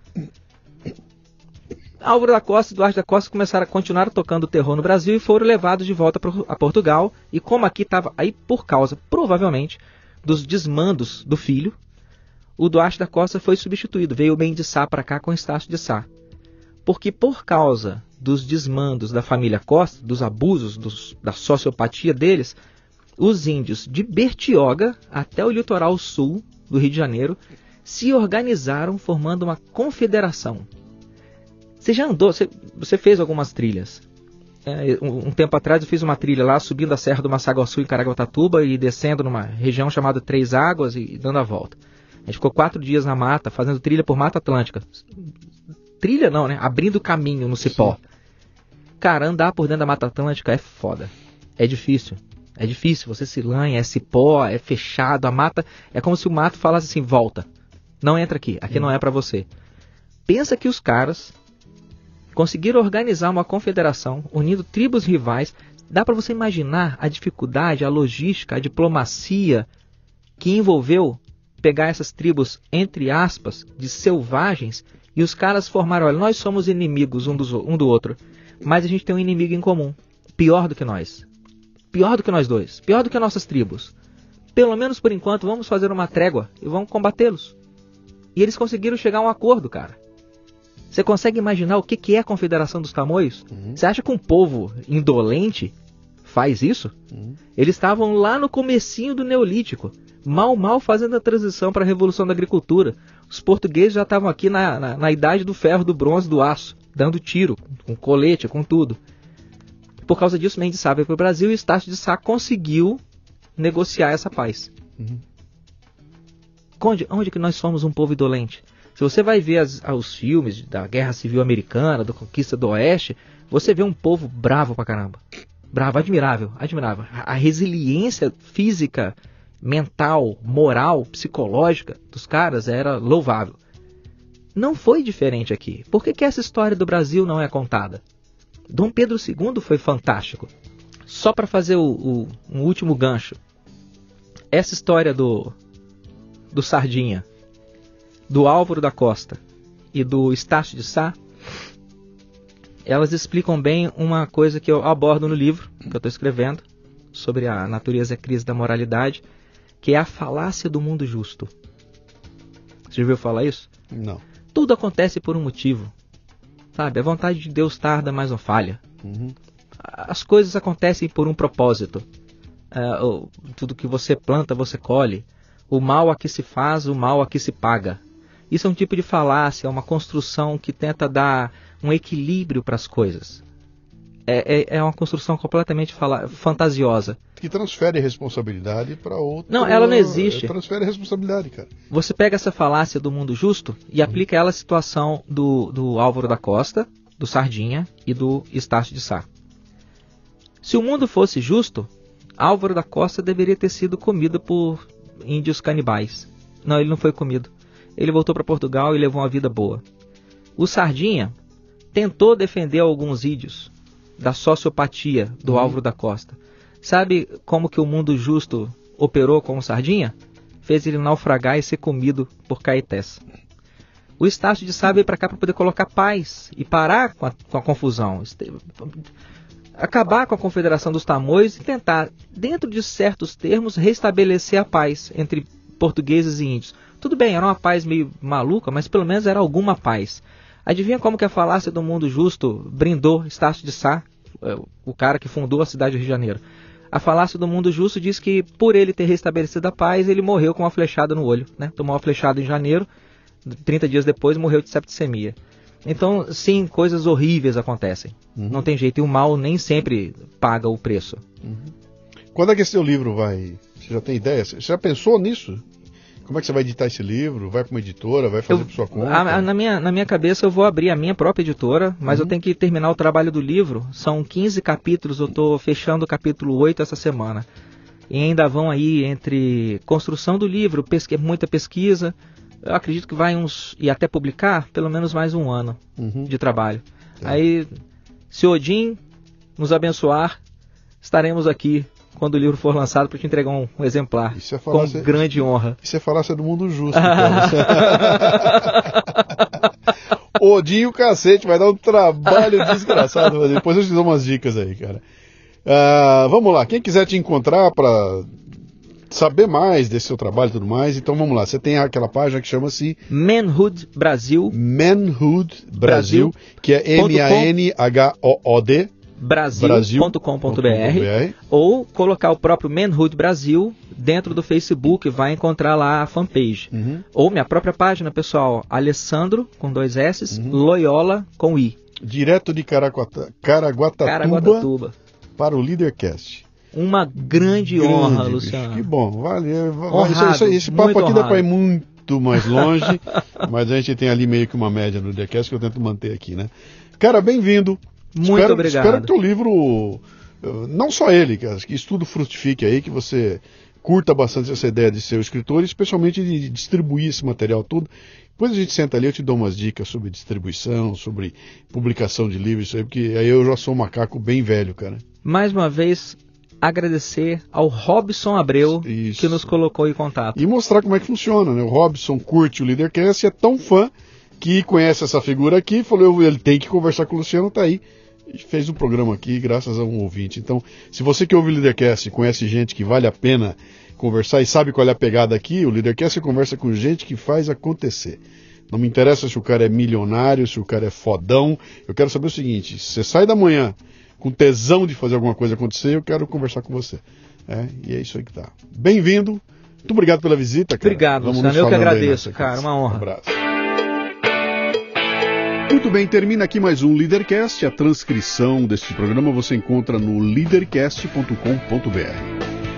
Álvaro da Costa e Duarte da Costa começaram a continuar tocando terror no Brasil e foram levados de volta a Portugal. E como aqui estava aí por causa, provavelmente, dos desmandos do filho, o Duarte da Costa foi substituído. Veio o bem de Sá para cá com Estácio de Sá. Porque por causa dos desmandos da família Costa, dos abusos, dos, da sociopatia deles, os índios de Bertioga até o litoral sul do Rio de Janeiro se organizaram formando uma confederação. Você já andou, você, você fez algumas trilhas. É, um, um, tempo atrás eu fiz uma trilha lá, subindo a Serra do Massaguaçu em Caraguatatuba e descendo numa região chamada Três Águas e, e dando a volta. A gente ficou quatro dias na mata, fazendo trilha por Mata Atlântica. Trilha não, né? Abrindo caminho no cipó. Cara, andar por dentro da Mata Atlântica é foda. É difícil. É difícil, você se lanha, é cipó, é fechado, a mata. É como se o mato falasse assim: volta. Não entra aqui, aqui não é para você. Pensa que os caras conseguiram organizar uma confederação unindo tribos rivais. Dá para você imaginar a dificuldade, a logística, a diplomacia que envolveu pegar essas tribos, entre aspas, de selvagens e os caras formaram: olha, nós somos inimigos um, dos, um do outro, mas a gente tem um inimigo em comum, pior do que nós. Pior do que nós dois, pior do que nossas tribos. Pelo menos por enquanto, vamos fazer uma trégua e vamos combatê-los. E eles conseguiram chegar a um acordo, cara. Você consegue imaginar o que é a Confederação dos Tamoios? Uhum. Você acha que um povo indolente faz isso? Uhum. Eles estavam lá no comecinho do Neolítico, mal mal fazendo a transição para a Revolução da Agricultura. Os portugueses já estavam aqui na, na, na idade do ferro, do bronze, do aço, dando tiro, com colete, com tudo. Por causa disso, Mendes Sá veio para o Brasil e Estácio de Sá conseguiu negociar essa paz. Uhum. Onde, onde que nós somos um povo idolente? Se você vai ver as, os filmes da Guerra Civil Americana, da Conquista do Oeste, você vê um povo bravo pra caramba. Bravo, admirável, admirável. A, resiliência física, mental, moral, psicológica dos caras era louvável. Não foi diferente aqui. Por que, que essa história do Brasil não é contada? Dom Pedro II foi fantástico. Só para fazer o, o, um último gancho. Essa história do, do Sardinha, do Álvaro da Costa e do Estácio de Sá, elas explicam bem uma coisa que eu abordo no livro que eu estou escrevendo sobre a natureza e a crise da moralidade, que é a falácia do mundo justo. Você já ouviu falar isso? Não. Tudo acontece por um motivo. Sabe? A vontade de Deus tarda, mas não falha. Uhum. As coisas acontecem por um propósito. Uh, tudo que você planta, você colhe. O mal a que se faz, o mal a que se paga. Isso é um tipo de falácia, uma construção que tenta dar um equilíbrio para as coisas. É, é, é, uma construção completamente fala, fantasiosa. Que transfere responsabilidade para outro. Não, ela não existe. Transfere a responsabilidade, cara. Você pega essa falácia do mundo justo e uhum. aplica ela à situação do, do Álvaro da Costa, do Sardinha e do Estácio de Sá. Se o mundo fosse justo, Álvaro da Costa deveria ter sido comido por índios canibais. Não, ele não foi comido. Ele voltou para Portugal e levou uma vida boa. O Sardinha tentou defender alguns índios da sociopatia do uhum. Álvaro da Costa. Sabe como que o mundo justo operou com o Sardinha? Fez ele naufragar e ser comido por Caetés. O Estácio de Sá veio para cá para poder colocar paz e parar com a, com a confusão. Acabar com a confederação dos tamoios e tentar, dentro de certos termos, restabelecer a paz entre portugueses e índios. Tudo bem, era uma paz meio maluca, mas pelo menos era alguma paz. Adivinha como que a falácia do mundo justo brindou Estácio de Sá, é, o cara que fundou a cidade do Rio de Janeiro? A falácia do mundo justo diz que por ele ter restabelecido a paz, ele morreu com uma flechada no olho, né? Tomou uma flechada em janeiro, 30 dias depois morreu de septicemia. Então, sim, coisas horríveis acontecem. Uhum. Não tem jeito, e o mal nem sempre paga o preço. Uhum. Quando é que esse seu livro vai? Você já tem ideia? Você já pensou nisso? Como é que você vai editar esse livro? Vai para uma editora? Vai fazer eu, por sua conta? A, a, na, minha, na minha cabeça eu vou abrir a minha própria editora, mas uhum. eu tenho que terminar o trabalho do livro. São 15 capítulos, eu estou fechando o capítulo 8 essa semana. E ainda vão aí entre construção do livro, pesqu muita pesquisa. Eu acredito que vai uns. e até publicar, pelo menos mais um ano uhum. de trabalho. É. Aí, se Odin nos abençoar, estaremos aqui quando o livro for lançado para te entregar um, um exemplar. É com grande honra. Isso é falácia do mundo justo. Odin e o cacete, vai dar um trabalho desgraçado. Mas depois eu te dou umas dicas aí, cara. Uh, vamos lá, quem quiser te encontrar para saber mais desse seu trabalho e tudo mais, então vamos lá. Você tem aquela página que chama-se Manhood Brasil. Manhood Brasil, Brasil. que é M-A-N-H-O-O-D brasil.com.br ou colocar o próprio Manhood Brasil dentro do Facebook, vai encontrar lá a fanpage. Uhum. Ou minha própria página, pessoal, Alessandro, com dois S, uhum. Loyola, com I. Direto de Caraguata, Caraguatatuba, Caraguatatuba para o Leadercast. Uma grande, grande honra, bicho. Luciano. Que bom, valeu. Honrado, isso, isso, esse papo aqui honrado. dá para ir muito mais longe, mas a gente tem ali meio que uma média no Leadercast que eu tento manter aqui, né? Cara, bem-vindo. Muito espero, obrigado. Espero que o livro não só ele, que estudo frutifique aí, que você curta bastante essa ideia de ser o escritor, especialmente de distribuir esse material todo. Depois a gente senta ali, eu te dou umas dicas sobre distribuição, sobre publicação de livros, isso aí, porque aí eu já sou um macaco bem velho, cara. Mais uma vez, agradecer ao Robson Abreu isso. que nos colocou em contato. E mostrar como é que funciona, né? O Robson curte o Leadercast e é tão fã que conhece essa figura aqui, falou, ele tem que conversar com o Luciano, tá aí fez um programa aqui graças a um ouvinte. Então, se você que ouve o Leadercast conhece gente que vale a pena conversar e sabe qual é a pegada aqui, o Leadercast conversa com gente que faz acontecer. Não me interessa se o cara é milionário, se o cara é fodão. Eu quero saber o seguinte: se você sai da manhã com tesão de fazer alguma coisa acontecer, eu quero conversar com você. É, e é isso aí que tá. Bem-vindo. Muito obrigado pela visita, cara. Obrigado, Luciano. Eu que agradeço, cara. Uma honra. Um abraço. Muito bem, termina aqui mais um Leadercast. A transcrição deste programa você encontra no leadercast.com.br.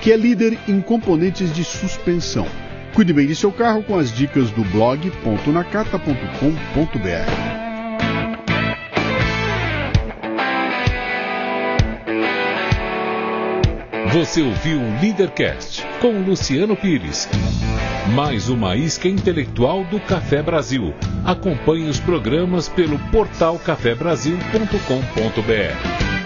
que é líder em componentes de suspensão. Cuide bem de seu carro com as dicas do blog.nakata.com.br. Você ouviu o Leadercast com Luciano Pires. Mais uma isca intelectual do Café Brasil. Acompanhe os programas pelo portal cafebrasil.com.br.